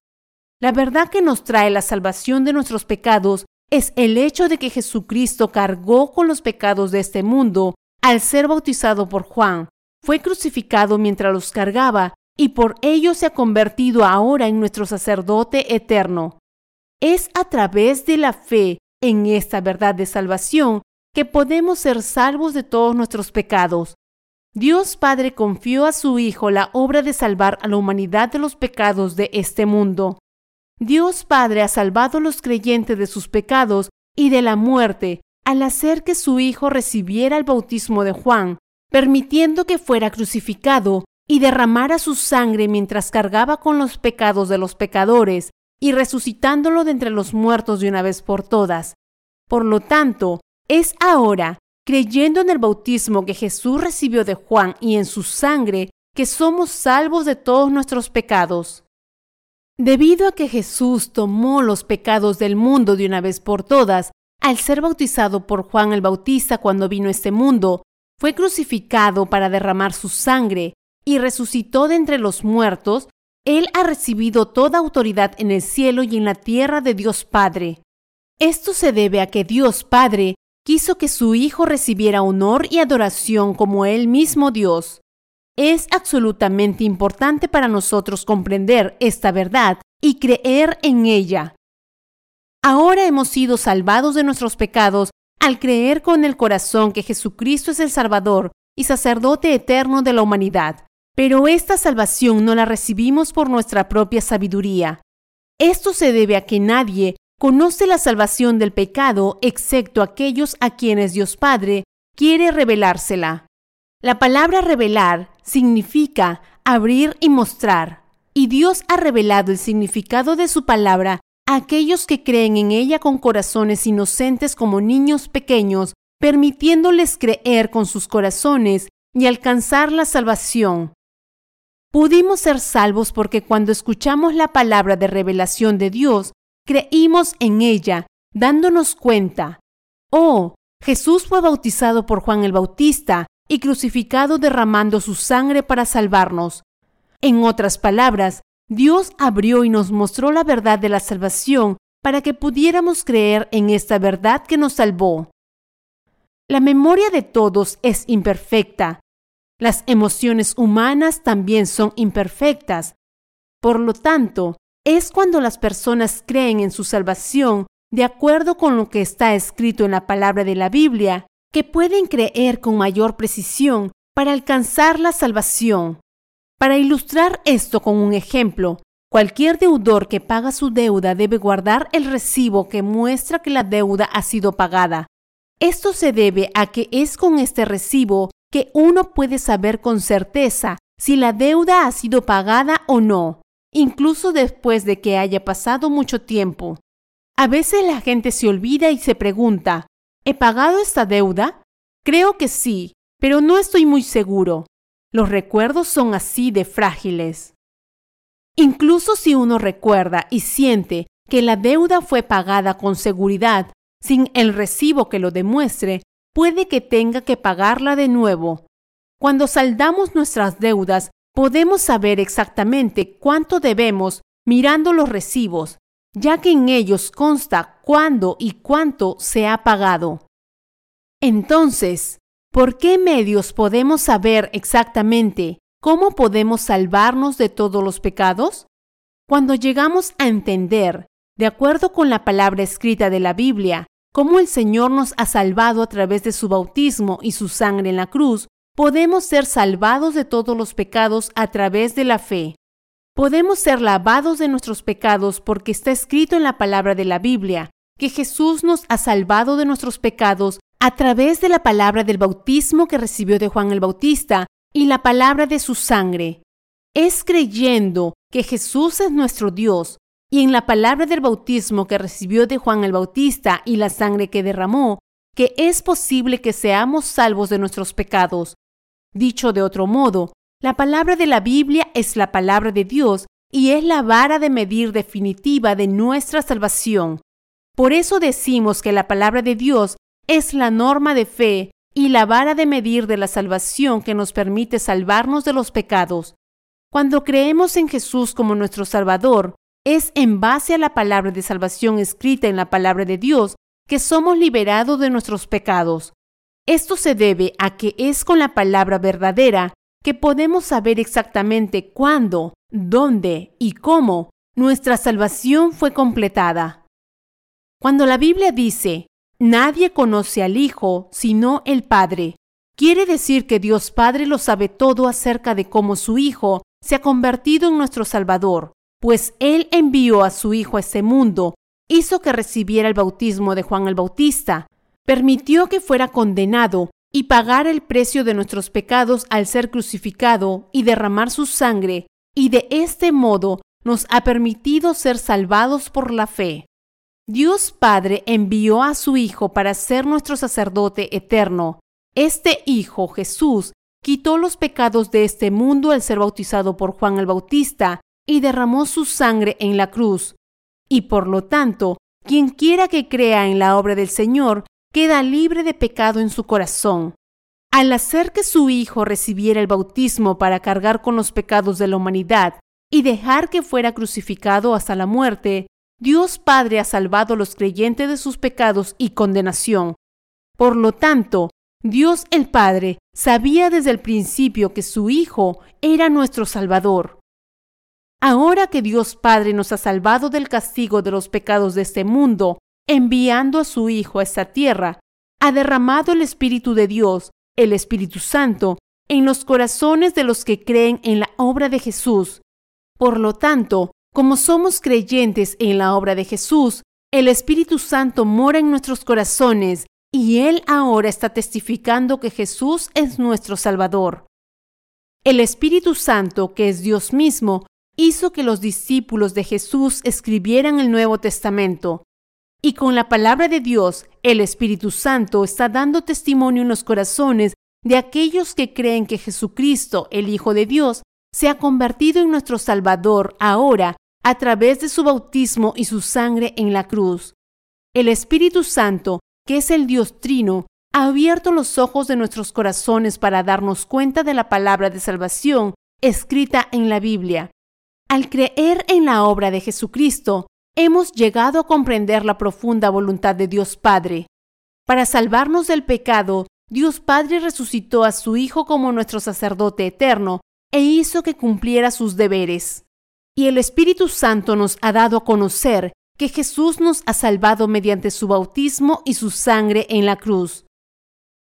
La verdad que nos trae la salvación de nuestros pecados es el hecho de que Jesucristo cargó con los pecados de este mundo al ser bautizado por Juan, fue crucificado mientras los cargaba y por ello se ha convertido ahora en nuestro sacerdote eterno. Es a través de la fe en esta verdad de salvación que podemos ser salvos de todos nuestros pecados. Dios Padre confió a su Hijo la obra de salvar a la humanidad de los pecados de este mundo. Dios Padre ha salvado a los creyentes de sus pecados y de la muerte al hacer que su Hijo recibiera el bautismo de Juan, permitiendo que fuera crucificado y derramara su sangre mientras cargaba con los pecados de los pecadores y resucitándolo de entre los muertos de una vez por todas. Por lo tanto, Es ahora, creyendo en el bautismo que Jesús recibió de Juan y en su sangre, que somos salvos de todos nuestros pecados. Debido a que Jesús tomó los pecados del mundo de una vez por todas, al ser bautizado por Juan el Bautista cuando vino a este mundo, fue crucificado para derramar su sangre y resucitó de entre los muertos, Él ha recibido toda autoridad en el cielo y en la tierra de Dios Padre. Esto se debe a que Dios Padre quiso que su Hijo recibiera honor y adoración como Él mismo Dios. Es absolutamente importante para nosotros comprender esta verdad y creer en ella. Ahora hemos sido salvados de nuestros pecados al creer con el corazón que Jesucristo es el Salvador y sacerdote eterno de la humanidad. Pero esta salvación no la recibimos por nuestra propia sabiduría. Esto se debe a que nadie conoce la salvación del pecado excepto aquellos a quienes Dios Padre quiere revelársela. La palabra revelar significa abrir y mostrar, y Dios ha revelado el significado de su palabra a aquellos que creen en ella con corazones inocentes como niños pequeños, permitiéndoles creer con sus corazones y alcanzar la salvación. Pudimos ser salvos porque cuando escuchamos la palabra de revelación de Dios, creímos en ella, dándonos cuenta, oh, Jesús fue bautizado por Juan el Bautista y crucificado derramando su sangre para salvarnos. En otras palabras, Dios abrió y nos mostró la verdad de la salvación para que pudiéramos creer en esta verdad que nos salvó. La memoria de todos es imperfecta. Las emociones humanas también son imperfectas. Por lo tanto, es cuando las personas creen en su salvación de acuerdo con lo que está escrito en la palabra de la Biblia, que pueden creer con mayor precisión para alcanzar la salvación. Para ilustrar esto con un ejemplo, cualquier deudor que paga su deuda debe guardar el recibo que muestra que la deuda ha sido pagada. Esto se debe a que es con este recibo que uno puede saber con certeza si la deuda ha sido pagada o no incluso después de que haya pasado mucho tiempo. A veces la gente se olvida y se pregunta, ¿he pagado esta deuda? Creo que sí, pero no estoy muy seguro. Los recuerdos son así de frágiles. Incluso si uno recuerda y siente que la deuda fue pagada con seguridad, sin el recibo que lo demuestre, puede que tenga que pagarla de nuevo. Cuando saldamos nuestras deudas, podemos saber exactamente cuánto debemos mirando los recibos, ya que en ellos consta cuándo y cuánto se ha pagado. Entonces, ¿por qué medios podemos saber exactamente cómo podemos salvarnos de todos los pecados? Cuando llegamos a entender, de acuerdo con la palabra escrita de la Biblia, cómo el Señor nos ha salvado a través de su bautismo y su sangre en la cruz, podemos ser salvados de todos los pecados a través de la fe. Podemos ser lavados de nuestros pecados porque está escrito en la palabra de la Biblia que Jesús nos ha salvado de nuestros pecados a través de la palabra del bautismo que recibió de Juan el Bautista y la palabra de su sangre. Es creyendo que Jesús es nuestro Dios y en la palabra del bautismo que recibió de Juan el Bautista y la sangre que derramó, que es posible que seamos salvos de nuestros pecados. Dicho de otro modo, la palabra de la Biblia es la palabra de Dios y es la vara de medir definitiva de nuestra salvación. Por eso decimos que la palabra de Dios es la norma de fe y la vara de medir de la salvación que nos permite salvarnos de los pecados. Cuando creemos en Jesús como nuestro Salvador, es en base a la palabra de salvación escrita en la palabra de Dios que somos liberados de nuestros pecados. Esto se debe a que es con la palabra verdadera que podemos saber exactamente cuándo, dónde y cómo nuestra salvación fue completada. Cuando la Biblia dice, nadie conoce al Hijo sino el Padre, quiere decir que Dios Padre lo sabe todo acerca de cómo su Hijo se ha convertido en nuestro Salvador, pues Él envió a su Hijo a este mundo, hizo que recibiera el bautismo de Juan el Bautista, permitió que fuera condenado y pagar el precio de nuestros pecados al ser crucificado y derramar su sangre, y de este modo nos ha permitido ser salvados por la fe. Dios Padre envió a su Hijo para ser nuestro sacerdote eterno. Este Hijo, Jesús, quitó los pecados de este mundo al ser bautizado por Juan el Bautista y derramó su sangre en la cruz. Y por lo tanto, quien quiera que crea en la obra del Señor queda libre de pecado en su corazón. Al hacer que su Hijo recibiera el bautismo para cargar con los pecados de la humanidad y dejar que fuera crucificado hasta la muerte, Dios Padre ha salvado a los creyentes de sus pecados y condenación. Por lo tanto, Dios el Padre sabía desde el principio que su Hijo era nuestro Salvador. Ahora que Dios Padre nos ha salvado del castigo de los pecados de este mundo, enviando a su Hijo a esta tierra, ha derramado el Espíritu de Dios el Espíritu Santo, en los corazones de los que creen en la obra de Jesús. Por lo tanto, como somos creyentes en la obra de Jesús, el Espíritu Santo mora en nuestros corazones y Él ahora está testificando que Jesús es nuestro Salvador. El Espíritu Santo, que es Dios mismo, hizo que los discípulos de Jesús escribieran el Nuevo Testamento. Y con la palabra de Dios, el Espíritu Santo está dando testimonio en los corazones de aquellos que creen que Jesucristo, el Hijo de Dios, se ha convertido en nuestro Salvador ahora a través de su bautismo y su sangre en la cruz. El Espíritu Santo, que es el Dios Trino, ha abierto los ojos de nuestros corazones para darnos cuenta de la palabra de salvación escrita en la Biblia. Al creer en la obra de Jesucristo, hemos llegado a comprender la profunda voluntad de Dios Padre. Para salvarnos del pecado, Dios Padre resucitó a su Hijo como nuestro sacerdote eterno e hizo que cumpliera sus deberes. Y el Espíritu Santo nos ha dado a conocer que Jesús nos ha salvado mediante su bautismo y su sangre en la cruz.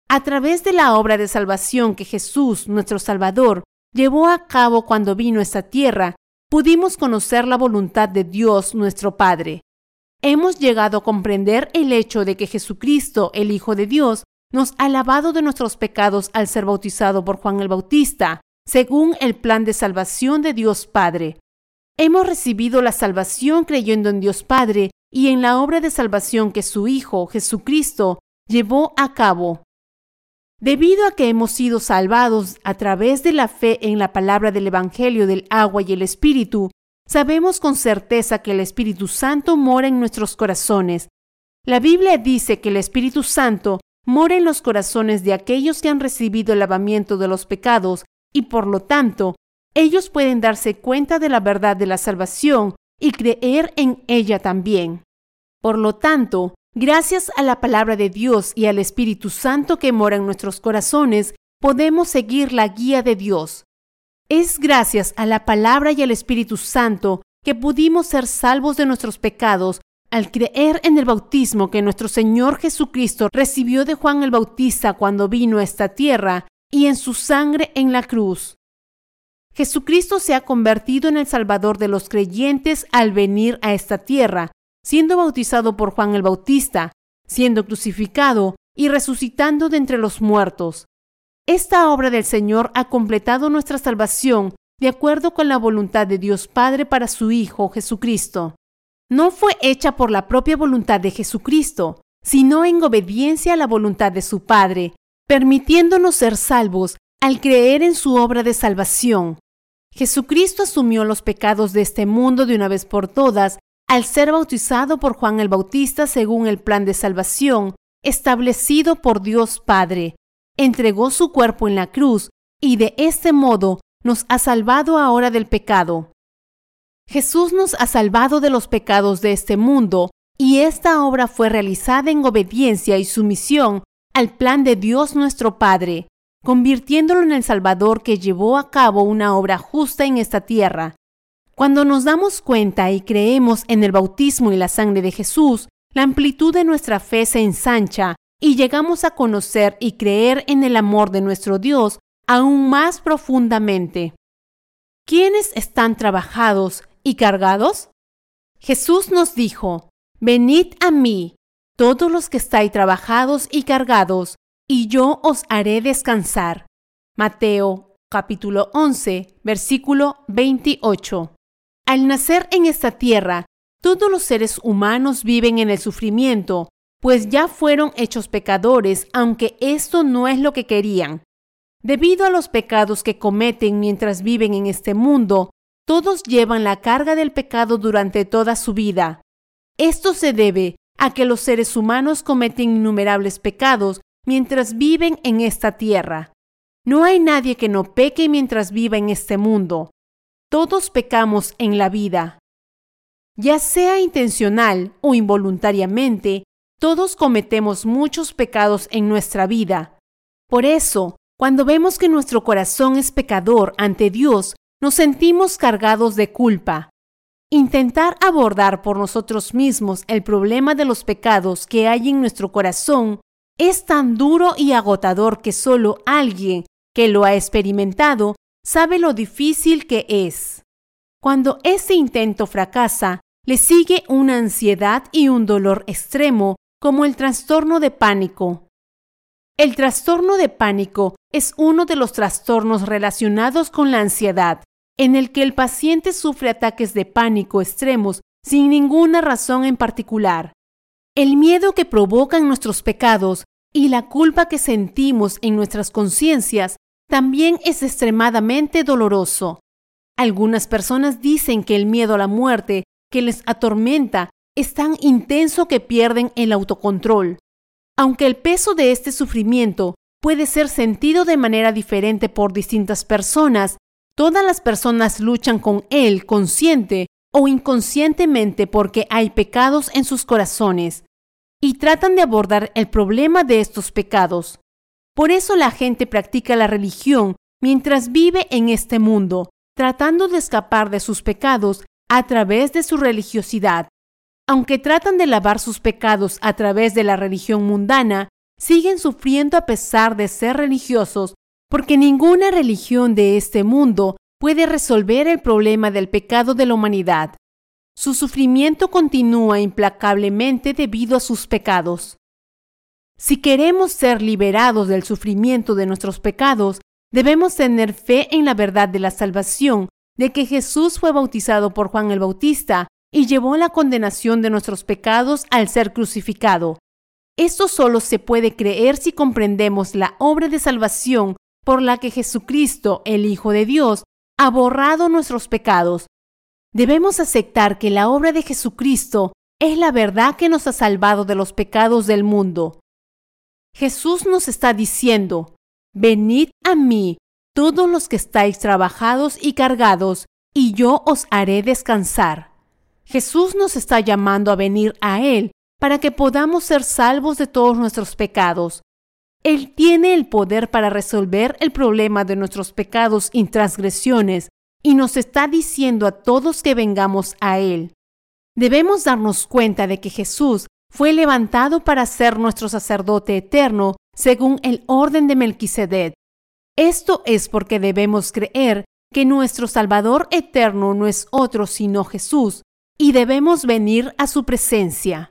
A través de la obra de salvación que Jesús, nuestro Salvador, llevó a cabo cuando vino a esta tierra, pudimos conocer la voluntad de Dios nuestro Padre. Hemos llegado a comprender el hecho de que Jesucristo, el Hijo de Dios, nos ha lavado de nuestros pecados al ser bautizado por Juan el Bautista, según el plan de salvación de Dios Padre. Hemos recibido la salvación creyendo en Dios Padre y en la obra de salvación que su Hijo, Jesucristo, llevó a cabo. Debido a que hemos sido salvados a través de la fe en la palabra del Evangelio del agua y el Espíritu, sabemos con certeza que el Espíritu Santo mora en nuestros corazones. La Biblia dice que el Espíritu Santo mora en los corazones de aquellos que han recibido el lavamiento de los pecados y por lo tanto, ellos pueden darse cuenta de la verdad de la salvación y creer en ella también. Por lo tanto, Gracias a la palabra de Dios y al Espíritu Santo que mora en nuestros corazones, podemos seguir la guía de Dios. Es gracias a la palabra y al Espíritu Santo que pudimos ser salvos de nuestros pecados al creer en el bautismo que nuestro Señor Jesucristo recibió de Juan el Bautista cuando vino a esta tierra y en su sangre en la cruz. Jesucristo se ha convertido en el Salvador de los creyentes al venir a esta tierra siendo bautizado por Juan el Bautista, siendo crucificado y resucitando de entre los muertos. Esta obra del Señor ha completado nuestra salvación de acuerdo con la voluntad de Dios Padre para su Hijo Jesucristo. No fue hecha por la propia voluntad de Jesucristo, sino en obediencia a la voluntad de su Padre, permitiéndonos ser salvos al creer en su obra de salvación. Jesucristo asumió los pecados de este mundo de una vez por todas al ser bautizado por Juan el Bautista según el plan de salvación establecido por Dios Padre, entregó su cuerpo en la cruz y de este modo nos ha salvado ahora del pecado. Jesús nos ha salvado de los pecados de este mundo y esta obra fue realizada en obediencia y sumisión al plan de Dios nuestro Padre, convirtiéndolo en el Salvador que llevó a cabo una obra justa en esta tierra. Cuando nos damos cuenta y creemos en el bautismo y la sangre de Jesús, la amplitud de nuestra fe se ensancha y llegamos a conocer y creer en el amor de nuestro Dios aún más profundamente. ¿Quiénes están trabajados y cargados? Jesús nos dijo, Venid a mí, todos los que estáis trabajados y cargados, y yo os haré descansar. Mateo capítulo 11, versículo 28. Al nacer en esta tierra, Todos los seres humanos viven en el sufrimiento, pues ya fueron hechos pecadores, aunque esto no es lo que querían. Debido a los pecados que cometen mientras viven en este mundo, todos llevan la carga del pecado durante toda su vida. Esto se debe a que los seres humanos cometen innumerables pecados mientras viven en esta tierra. No hay nadie que no peque mientras viva en este mundo. Todos pecamos en la vida. Ya sea intencional o involuntariamente, todos cometemos muchos pecados en nuestra vida. Por eso, cuando vemos que nuestro corazón es pecador ante Dios, nos sentimos cargados de culpa. Intentar abordar por nosotros mismos el problema de los pecados que hay en nuestro corazón es tan duro y agotador que solo alguien que lo ha experimentado sabe lo difícil que es. Cuando ese intento fracasa, le sigue una ansiedad y un dolor extremo como el trastorno de pánico. El trastorno de pánico es uno de los trastornos relacionados con la ansiedad, en el que el paciente sufre ataques de pánico extremos sin ninguna razón en particular. El miedo que provocan nuestros pecados y la culpa que sentimos en nuestras conciencias también es extremadamente doloroso. Algunas personas dicen que el miedo a la muerte que les atormenta es tan intenso que pierden el autocontrol. Aunque el peso de este sufrimiento puede ser sentido de manera diferente por distintas personas, todas las personas luchan con él consciente o inconscientemente porque hay pecados en sus corazones y tratan de abordar el problema de estos pecados. Por eso la gente practica la religión mientras vive en este mundo, tratando de escapar de sus pecados a través de su religiosidad aunque tratan de lavar sus pecados a través de la religión mundana, siguen sufriendo a pesar de ser religiosos, porque ninguna religión de este mundo puede resolver el problema del pecado de la humanidad. Su sufrimiento continúa implacablemente debido a sus pecados. Si queremos ser liberados del sufrimiento de nuestros pecados, debemos tener fe en la verdad de la salvación, de que Jesús fue bautizado por Juan el Bautista y llevó la condenación de nuestros pecados al ser crucificado. Esto solo se puede creer si comprendemos la obra de salvación por la que Jesucristo, el Hijo de Dios, ha borrado nuestros pecados. Debemos aceptar que la obra de Jesucristo es la verdad que nos ha salvado de los pecados del mundo. Jesús nos está diciendo, venid a mí, todos los que estáis trabajados y cargados, y yo os haré descansar. Jesús nos está llamando a venir a Él para que podamos ser salvos de todos nuestros pecados. Él tiene el poder para resolver el problema de nuestros pecados y transgresiones y nos está diciendo a todos que vengamos a Él. Debemos darnos cuenta de que Jesús fue levantado para ser nuestro sacerdote eterno según el orden de Melquisedec. Esto es porque debemos creer que nuestro Salvador eterno no es otro sino Jesús, y debemos venir a su presencia.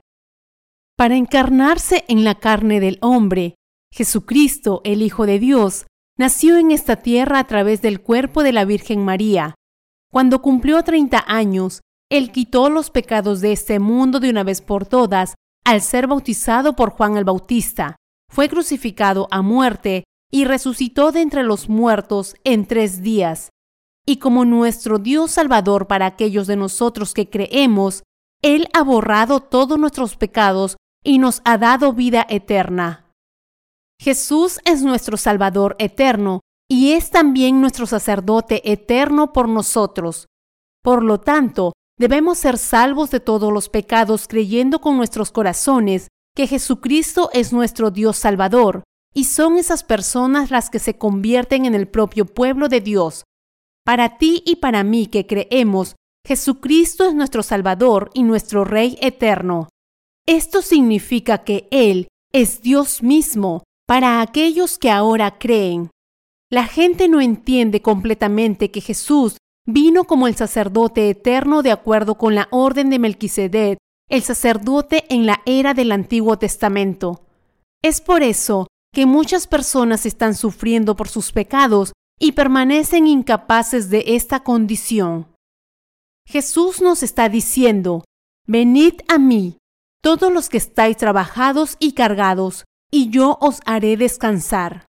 Para encarnarse en la carne del hombre, Jesucristo, el Hijo de Dios, nació en esta tierra a través del cuerpo de la Virgen María. Cuando cumplió 30 años, Él quitó los pecados de este mundo de una vez por todas al ser bautizado por Juan el Bautista. Fue crucificado a muerte y resucitó de entre los muertos en tres días y como nuestro Dios Salvador para aquellos de nosotros que creemos, Él ha borrado todos nuestros pecados y nos ha dado vida eterna. Jesús es nuestro Salvador eterno y es también nuestro sacerdote eterno por nosotros. Por lo tanto, debemos ser salvos de todos los pecados creyendo con nuestros corazones que Jesucristo es nuestro Dios Salvador, y son esas personas las que se convierten en el propio pueblo de Dios, para ti y para mí que creemos, Jesucristo es nuestro Salvador y nuestro Rey eterno. Esto significa que Él es Dios mismo para aquellos que ahora creen. La gente no entiende completamente que Jesús vino como el sacerdote eterno de acuerdo con la orden de Melquisedec, el sacerdote en la era del Antiguo Testamento. Es por eso que muchas personas están sufriendo por sus pecados y permanecen incapaces de esta condición. Jesús nos está diciendo, Venid a mí, todos los que estáis trabajados y cargados, y yo os haré descansar.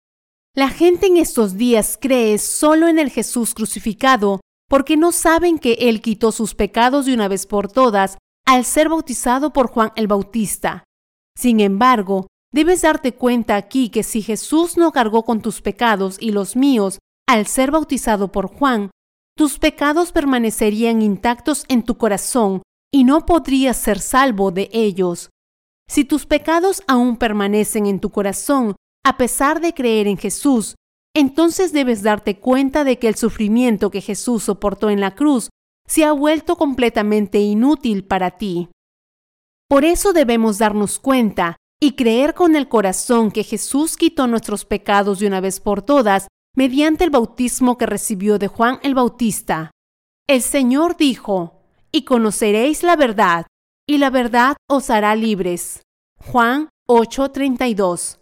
La gente en estos días cree solo en el Jesús crucificado porque no saben que Él quitó sus pecados de una vez por todas al ser bautizado por Juan el Bautista. Sin embargo, debes darte cuenta aquí que si Jesús no cargó con tus pecados y los míos al ser bautizado por Juan, tus pecados permanecerían intactos en tu corazón y no podrías ser salvo de ellos. Si tus pecados aún permanecen en tu corazón, a pesar de creer en Jesús, entonces debes darte cuenta de que el sufrimiento que Jesús soportó en la cruz se ha vuelto completamente inútil para ti. Por eso debemos darnos cuenta y creer con el corazón que Jesús quitó nuestros pecados de una vez por todas mediante el bautismo que recibió de Juan el Bautista. El Señor dijo, y conoceréis la verdad, y la verdad os hará libres. Juan 8:32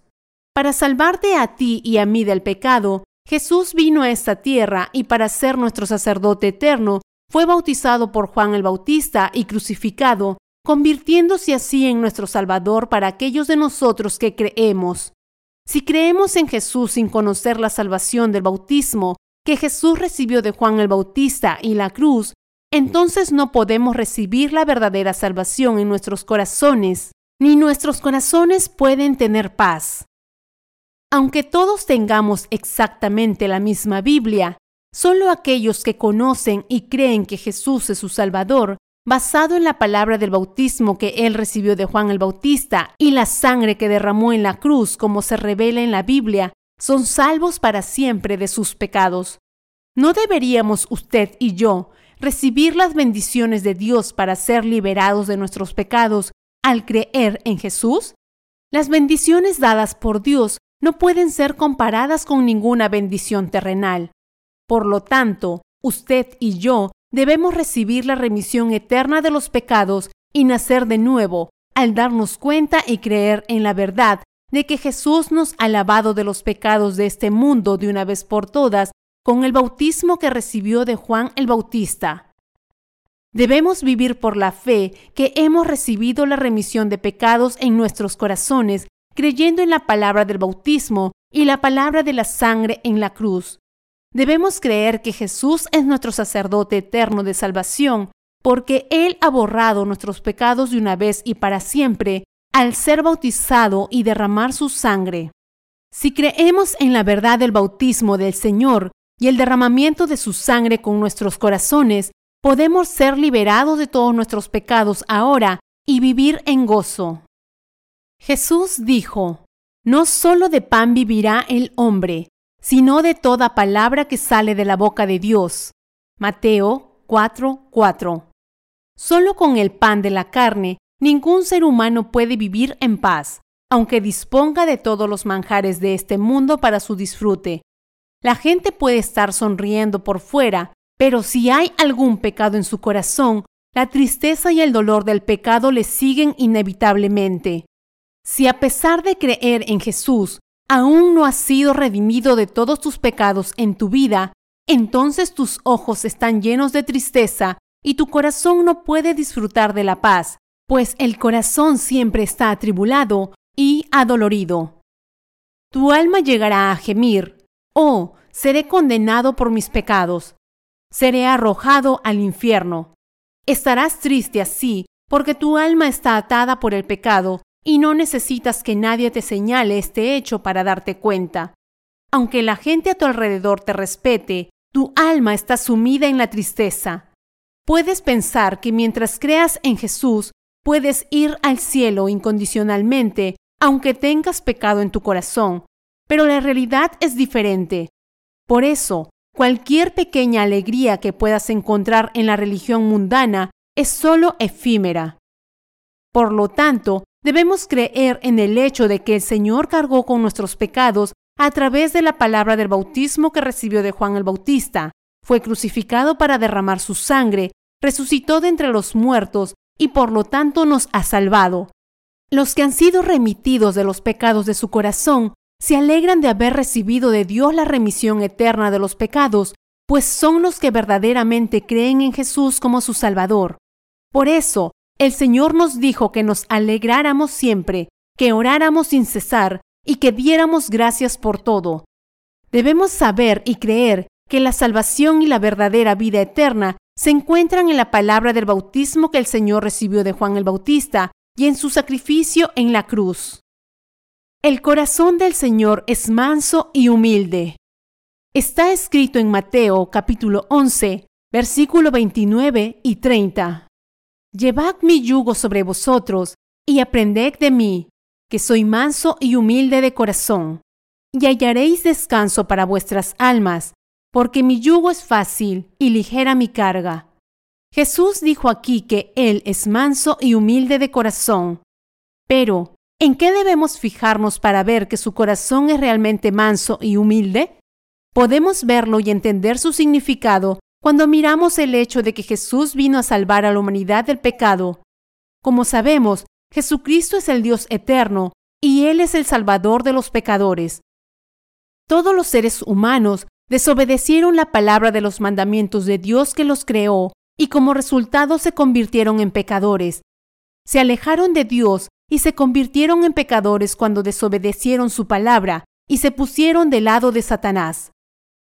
para salvarte a ti y a mí del pecado, Jesús vino a esta tierra y para ser nuestro sacerdote eterno, fue bautizado por Juan el Bautista y crucificado, convirtiéndose así en nuestro Salvador para aquellos de nosotros que creemos. Si creemos en Jesús sin conocer la salvación del bautismo que Jesús recibió de Juan el Bautista y la cruz, entonces no podemos recibir la verdadera salvación en nuestros corazones, ni nuestros corazones pueden tener paz. Aunque todos tengamos exactamente la misma Biblia, solo aquellos que conocen y creen que Jesús es su Salvador, basado en la palabra del bautismo que él recibió de Juan el Bautista y la sangre que derramó en la cruz como se revela en la Biblia, son salvos para siempre de sus pecados. ¿No deberíamos usted y yo recibir las bendiciones de Dios para ser liberados de nuestros pecados al creer en Jesús? Las bendiciones dadas por Dios no pueden ser comparadas con ninguna bendición terrenal. Por lo tanto, usted y yo debemos recibir la remisión eterna de los pecados y nacer de nuevo al darnos cuenta y creer en la verdad de que Jesús nos ha lavado de los pecados de este mundo de una vez por todas con el bautismo que recibió de Juan el Bautista. Debemos vivir por la fe que hemos recibido la remisión de pecados en nuestros corazones creyendo en la palabra del bautismo y la palabra de la sangre en la cruz. Debemos creer que Jesús es nuestro sacerdote eterno de salvación, porque Él ha borrado nuestros pecados de una vez y para siempre al ser bautizado y derramar su sangre. Si creemos en la verdad del bautismo del Señor y el derramamiento de su sangre con nuestros corazones, podemos ser liberados de todos nuestros pecados ahora y vivir en gozo. Jesús dijo, No solo de pan vivirá el hombre, sino de toda palabra que sale de la boca de Dios. Mateo 4:4. Solo con el pan de la carne, ningún ser humano puede vivir en paz, aunque disponga de todos los manjares de este mundo para su disfrute. La gente puede estar sonriendo por fuera, pero si hay algún pecado en su corazón, la tristeza y el dolor del pecado le siguen inevitablemente. Si a pesar de creer en Jesús, aún no has sido redimido de todos tus pecados en tu vida, entonces tus ojos están llenos de tristeza y tu corazón no puede disfrutar de la paz, pues el corazón siempre está atribulado y adolorido. Tu alma llegará a gemir, oh, seré condenado por mis pecados, seré arrojado al infierno. Estarás triste así, porque tu alma está atada por el pecado y no necesitas que nadie te señale este hecho para darte cuenta. Aunque la gente a tu alrededor te respete, tu alma está sumida en la tristeza. Puedes pensar que mientras creas en Jesús, puedes ir al cielo incondicionalmente, aunque tengas pecado en tu corazón, pero la realidad es diferente. Por eso, cualquier pequeña alegría que puedas encontrar en la religión mundana es solo efímera. Por lo tanto, Debemos creer en el hecho de que el Señor cargó con nuestros pecados a través de la palabra del bautismo que recibió de Juan el Bautista, fue crucificado para derramar su sangre, resucitó de entre los muertos y por lo tanto nos ha salvado. Los que han sido remitidos de los pecados de su corazón se alegran de haber recibido de Dios la remisión eterna de los pecados, pues son los que verdaderamente creen en Jesús como su Salvador. Por eso, el Señor nos dijo que nos alegráramos siempre, que oráramos sin cesar y que diéramos gracias por todo. Debemos saber y creer que la salvación y la verdadera vida eterna se encuentran en la palabra del bautismo que el Señor recibió de Juan el Bautista y en su sacrificio en la cruz. El corazón del Señor es manso y humilde. Está escrito en Mateo capítulo 11, versículo 29 y 30. Llevad mi yugo sobre vosotros y aprended de mí, que soy manso y humilde de corazón, y hallaréis descanso para vuestras almas, porque mi yugo es fácil y ligera mi carga. Jesús dijo aquí que Él es manso y humilde de corazón. Pero, ¿en qué debemos fijarnos para ver que su corazón es realmente manso y humilde? Podemos verlo y entender su significado cuando miramos el hecho de que Jesús vino a salvar a la humanidad del pecado. Como sabemos, Jesucristo es el Dios eterno y Él es el Salvador de los pecadores. Todos los seres humanos desobedecieron la palabra de los mandamientos de Dios que los creó y como resultado se convirtieron en pecadores. Se alejaron de Dios y se convirtieron en pecadores cuando desobedecieron su palabra y se pusieron del lado de Satanás.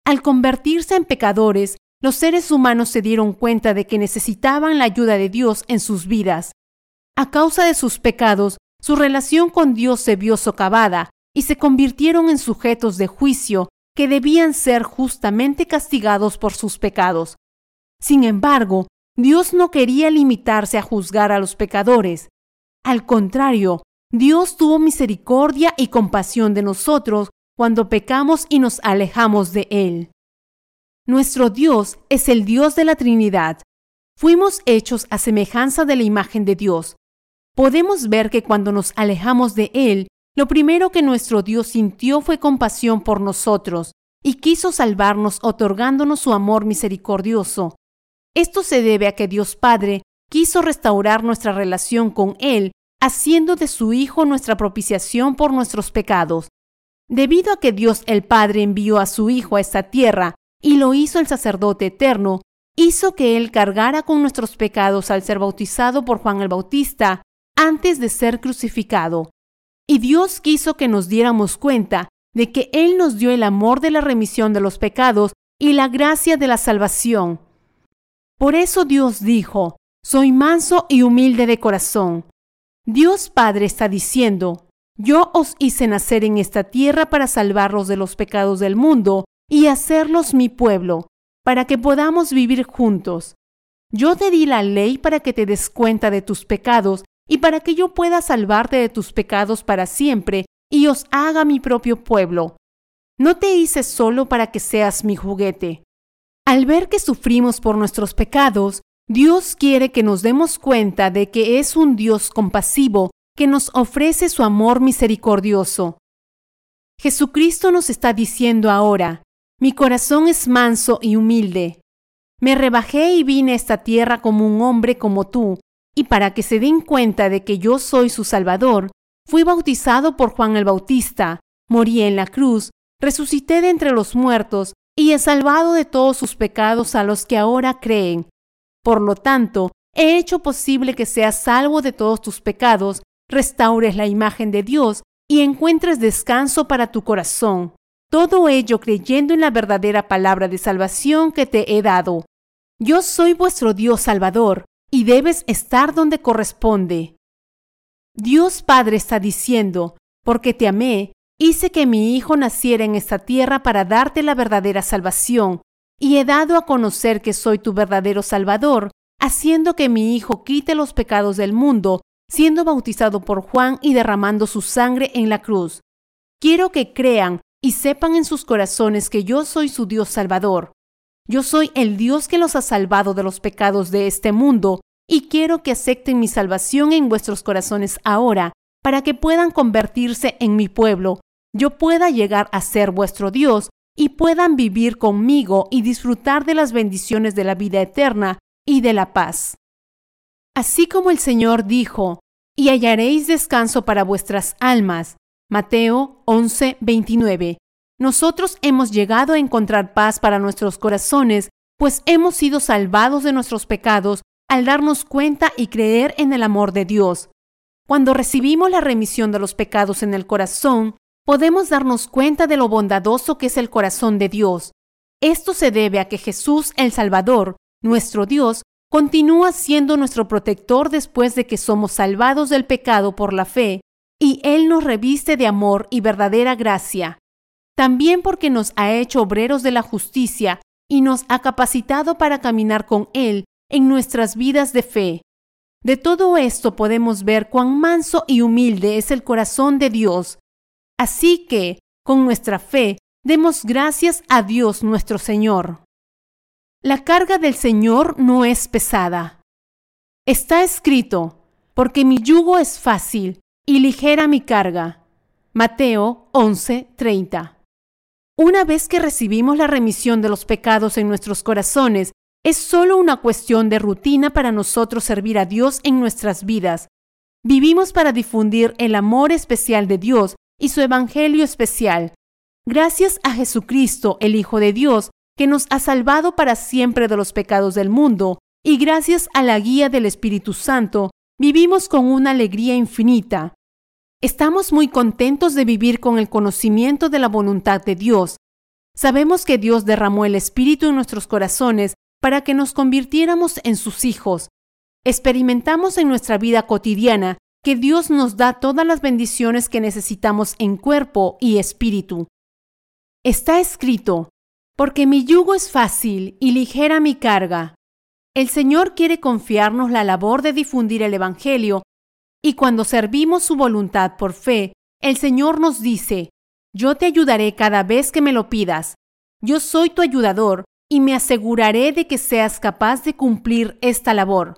Al convertirse en pecadores, los seres humanos se dieron cuenta de que necesitaban la ayuda de Dios en sus vidas. A causa de sus pecados, su relación con Dios se vio socavada y se convirtieron en sujetos de juicio que debían ser justamente castigados por sus pecados. Sin embargo, Dios no quería limitarse a juzgar a los pecadores. Al contrario, Dios tuvo misericordia y compasión de nosotros cuando pecamos y nos alejamos de Él. Nuestro Dios es el Dios de la Trinidad. Fuimos hechos a semejanza de la imagen de Dios. Podemos ver que cuando nos alejamos de Él, lo primero que nuestro Dios sintió fue compasión por nosotros y quiso salvarnos otorgándonos su amor misericordioso. Esto se debe a que Dios Padre quiso restaurar nuestra relación con Él, haciendo de su Hijo nuestra propiciación por nuestros pecados. Debido a que Dios el Padre envió a su Hijo a esta tierra y lo hizo el sacerdote eterno, hizo que Él cargara con nuestros pecados al ser bautizado por Juan el Bautista antes de ser crucificado. Y Dios quiso que nos diéramos cuenta de que Él nos dio el amor de la remisión de los pecados y la gracia de la salvación. Por eso Dios dijo, soy manso y humilde de corazón. Dios Padre está diciendo, yo os hice nacer en esta tierra para salvarlos de los pecados del mundo y hacerlos mi pueblo, para que podamos vivir juntos. Yo te di la ley para que te des cuenta de tus pecados y para que yo pueda salvarte de tus pecados para siempre y os haga mi propio pueblo. No te hice solo para que seas mi juguete. Al ver que sufrimos por nuestros pecados, Dios quiere que nos demos cuenta de que es un Dios compasivo que nos ofrece su amor misericordioso. Jesucristo nos está diciendo ahora, mi corazón es manso y humilde. Me rebajé y vine a esta tierra como un hombre como tú, y para que se den cuenta de que yo soy su Salvador, fui bautizado por Juan el Bautista, morí en la cruz, resucité de entre los muertos, y he salvado de todos sus pecados a los que ahora creen. Por lo tanto, he hecho posible que seas salvo de todos tus pecados, restaures la imagen de Dios y encuentres descanso para tu corazón. Todo ello creyendo en la verdadera palabra de salvación que te he dado. Yo soy vuestro Dios Salvador, y debes estar donde corresponde. Dios Padre está diciendo, porque te amé, hice que mi Hijo naciera en esta tierra para darte la verdadera salvación, y he dado a conocer que soy tu verdadero Salvador, haciendo que mi Hijo quite los pecados del mundo, siendo bautizado por Juan y derramando su sangre en la cruz. Quiero que crean y sepan en sus corazones que yo soy su Dios Salvador. Yo soy el Dios que los ha salvado de los pecados de este mundo y quiero que acepten mi salvación en vuestros corazones ahora, para que puedan convertirse en mi pueblo, yo pueda llegar a ser vuestro Dios y puedan vivir conmigo y disfrutar de las bendiciones de la vida eterna y de la paz. Así como el Señor dijo, y hallaréis descanso para vuestras almas, Mateo 11, 29. Nosotros hemos llegado a encontrar paz para nuestros corazones, pues hemos sido salvados de nuestros pecados al darnos cuenta y creer en el amor de Dios. Cuando recibimos la remisión de los pecados en el corazón, podemos darnos cuenta de lo bondadoso que es el corazón de Dios. Esto se debe a que Jesús el Salvador, nuestro Dios, continúa siendo nuestro protector después de que somos salvados del pecado por la fe, y Él nos reviste de amor y verdadera gracia. También porque nos ha hecho obreros de la justicia y nos ha capacitado para caminar con Él en nuestras vidas de fe. De todo esto podemos ver cuán manso y humilde es el corazón de Dios. Así que, con nuestra fe, demos gracias a Dios nuestro Señor. La carga del Señor no es pesada. Está escrito, porque mi yugo es fácil y ligera mi carga. Mateo 11:30. Una vez que recibimos la remisión de los pecados en nuestros corazones, es solo una cuestión de rutina para nosotros servir a Dios en nuestras vidas. Vivimos para difundir el amor especial de Dios y su Evangelio especial. Gracias a Jesucristo, el Hijo de Dios, que nos ha salvado para siempre de los pecados del mundo, y gracias a la guía del Espíritu Santo, vivimos con una alegría infinita. Estamos muy contentos de vivir con el conocimiento de la voluntad de Dios. Sabemos que Dios derramó el Espíritu en nuestros corazones para que nos convirtiéramos en sus hijos. Experimentamos en nuestra vida cotidiana que Dios nos da todas las bendiciones que necesitamos en cuerpo y espíritu. Está escrito, porque mi yugo es fácil y ligera mi carga. El Señor quiere confiarnos la labor de difundir el Evangelio y cuando servimos su voluntad por fe, el Señor nos dice, yo te ayudaré cada vez que me lo pidas. Yo soy tu ayudador y me aseguraré de que seas capaz de cumplir esta labor.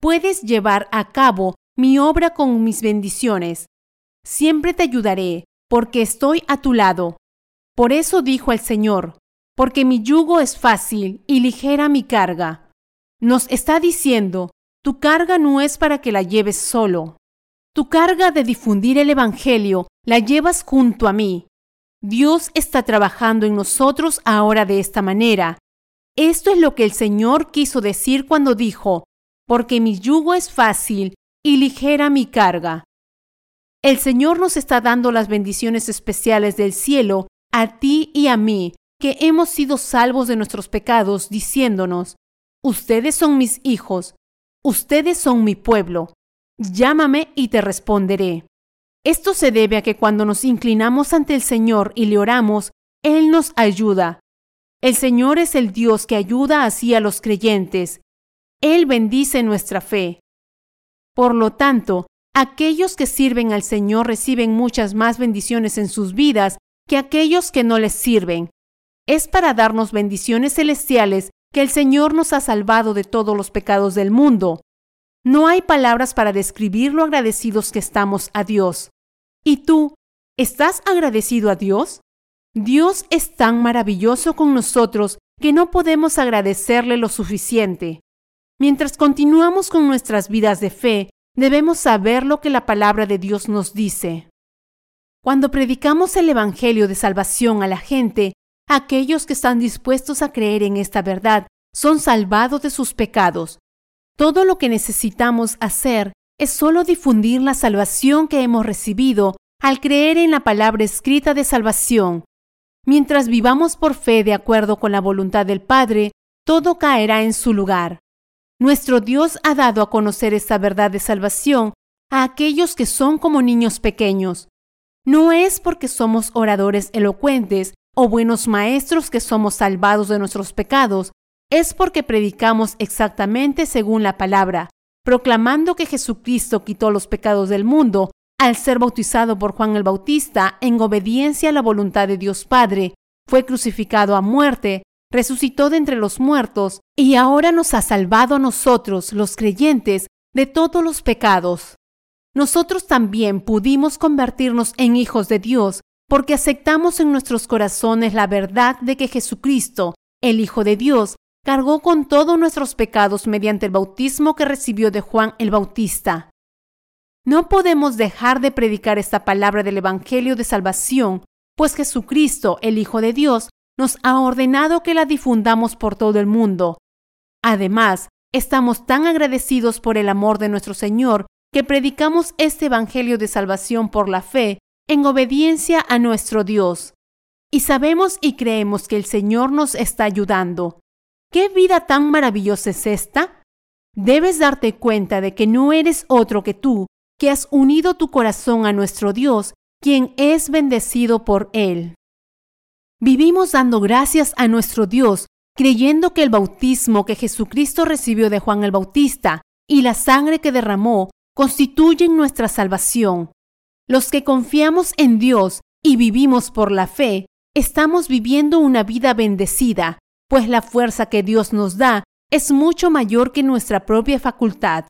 Puedes llevar a cabo mi obra con mis bendiciones. Siempre te ayudaré, porque estoy a tu lado. Por eso dijo el Señor, porque mi yugo es fácil y ligera mi carga. Nos está diciendo, tu carga no es para que la lleves solo. Tu carga de difundir el Evangelio la llevas junto a mí. Dios está trabajando en nosotros ahora de esta manera. Esto es lo que el Señor quiso decir cuando dijo, porque mi yugo es fácil y ligera mi carga. El Señor nos está dando las bendiciones especiales del cielo a ti y a mí, que hemos sido salvos de nuestros pecados, diciéndonos, Ustedes son mis hijos, ustedes son mi pueblo, llámame y te responderé. Esto se debe a que cuando nos inclinamos ante el Señor y le oramos, Él nos ayuda. El Señor es el Dios que ayuda así a los creyentes. Él bendice nuestra fe. Por lo tanto, aquellos que sirven al Señor reciben muchas más bendiciones en sus vidas que aquellos que no les sirven. Es para darnos bendiciones celestiales que el Señor nos ha salvado de todos los pecados del mundo. No hay palabras para describir lo agradecidos que estamos a Dios. ¿Y tú, estás agradecido a Dios? Dios es tan maravilloso con nosotros que no podemos agradecerle lo suficiente. Mientras continuamos con nuestras vidas de fe, debemos saber lo que la palabra de Dios nos dice. Cuando predicamos el Evangelio de salvación a la gente, aquellos que están dispuestos a creer en esta verdad son salvados de sus pecados. Todo lo que necesitamos hacer es solo difundir la salvación que hemos recibido al creer en la palabra escrita de salvación. Mientras vivamos por fe de acuerdo con la voluntad del Padre, todo caerá en su lugar. Nuestro Dios ha dado a conocer esta verdad de salvación a aquellos que son como niños pequeños. No es porque somos oradores elocuentes o buenos maestros que somos salvados de nuestros pecados, es porque predicamos exactamente según la palabra, proclamando que Jesucristo quitó los pecados del mundo al ser bautizado por Juan el Bautista en obediencia a la voluntad de Dios Padre, fue crucificado a muerte, resucitó de entre los muertos y ahora nos ha salvado a nosotros, los creyentes, de todos los pecados. Nosotros también pudimos convertirnos en hijos de Dios porque aceptamos en nuestros corazones la verdad de que Jesucristo, el Hijo de Dios, cargó con todos nuestros pecados mediante el bautismo que recibió de Juan el Bautista. No podemos dejar de predicar esta palabra del Evangelio de Salvación, pues Jesucristo, el Hijo de Dios, nos ha ordenado que la difundamos por todo el mundo. Además, estamos tan agradecidos por el amor de nuestro Señor que predicamos este Evangelio de salvación por la fe en obediencia a nuestro Dios. Y sabemos y creemos que el Señor nos está ayudando. ¿Qué vida tan maravillosa es esta? Debes darte cuenta de que no eres otro que tú, que has unido tu corazón a nuestro Dios, quien es bendecido por Él. Vivimos dando gracias a nuestro Dios, creyendo que el bautismo que Jesucristo recibió de Juan el Bautista y la sangre que derramó constituyen nuestra salvación. Los que confiamos en Dios y vivimos por la fe, estamos viviendo una vida bendecida, pues la fuerza que Dios nos da es mucho mayor que nuestra propia facultad.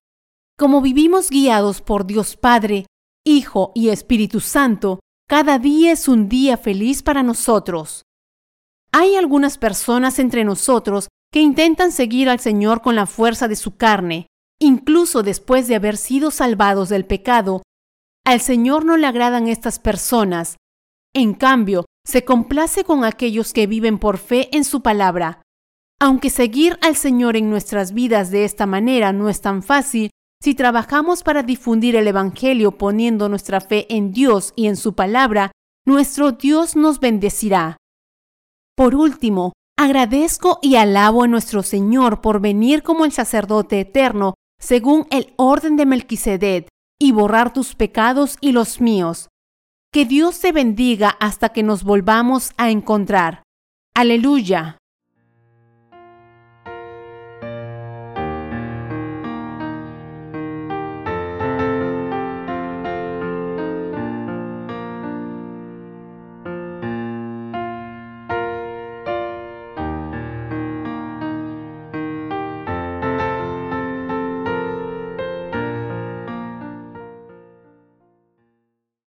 Como vivimos guiados por Dios Padre, Hijo y Espíritu Santo, cada día es un día feliz para nosotros. Hay algunas personas entre nosotros que intentan seguir al Señor con la fuerza de su carne, incluso después de haber sido salvados del pecado. Al Señor no le agradan estas personas. En cambio, se complace con aquellos que viven por fe en su palabra. Aunque seguir al Señor en nuestras vidas de esta manera no es tan fácil, si trabajamos para difundir el Evangelio poniendo nuestra fe en Dios y en su palabra, nuestro Dios nos bendecirá. Por último, agradezco y alabo a nuestro Señor por venir como el sacerdote eterno según el orden de Melquisedec y borrar tus pecados y los míos. Que Dios te bendiga hasta que nos volvamos a encontrar. Aleluya.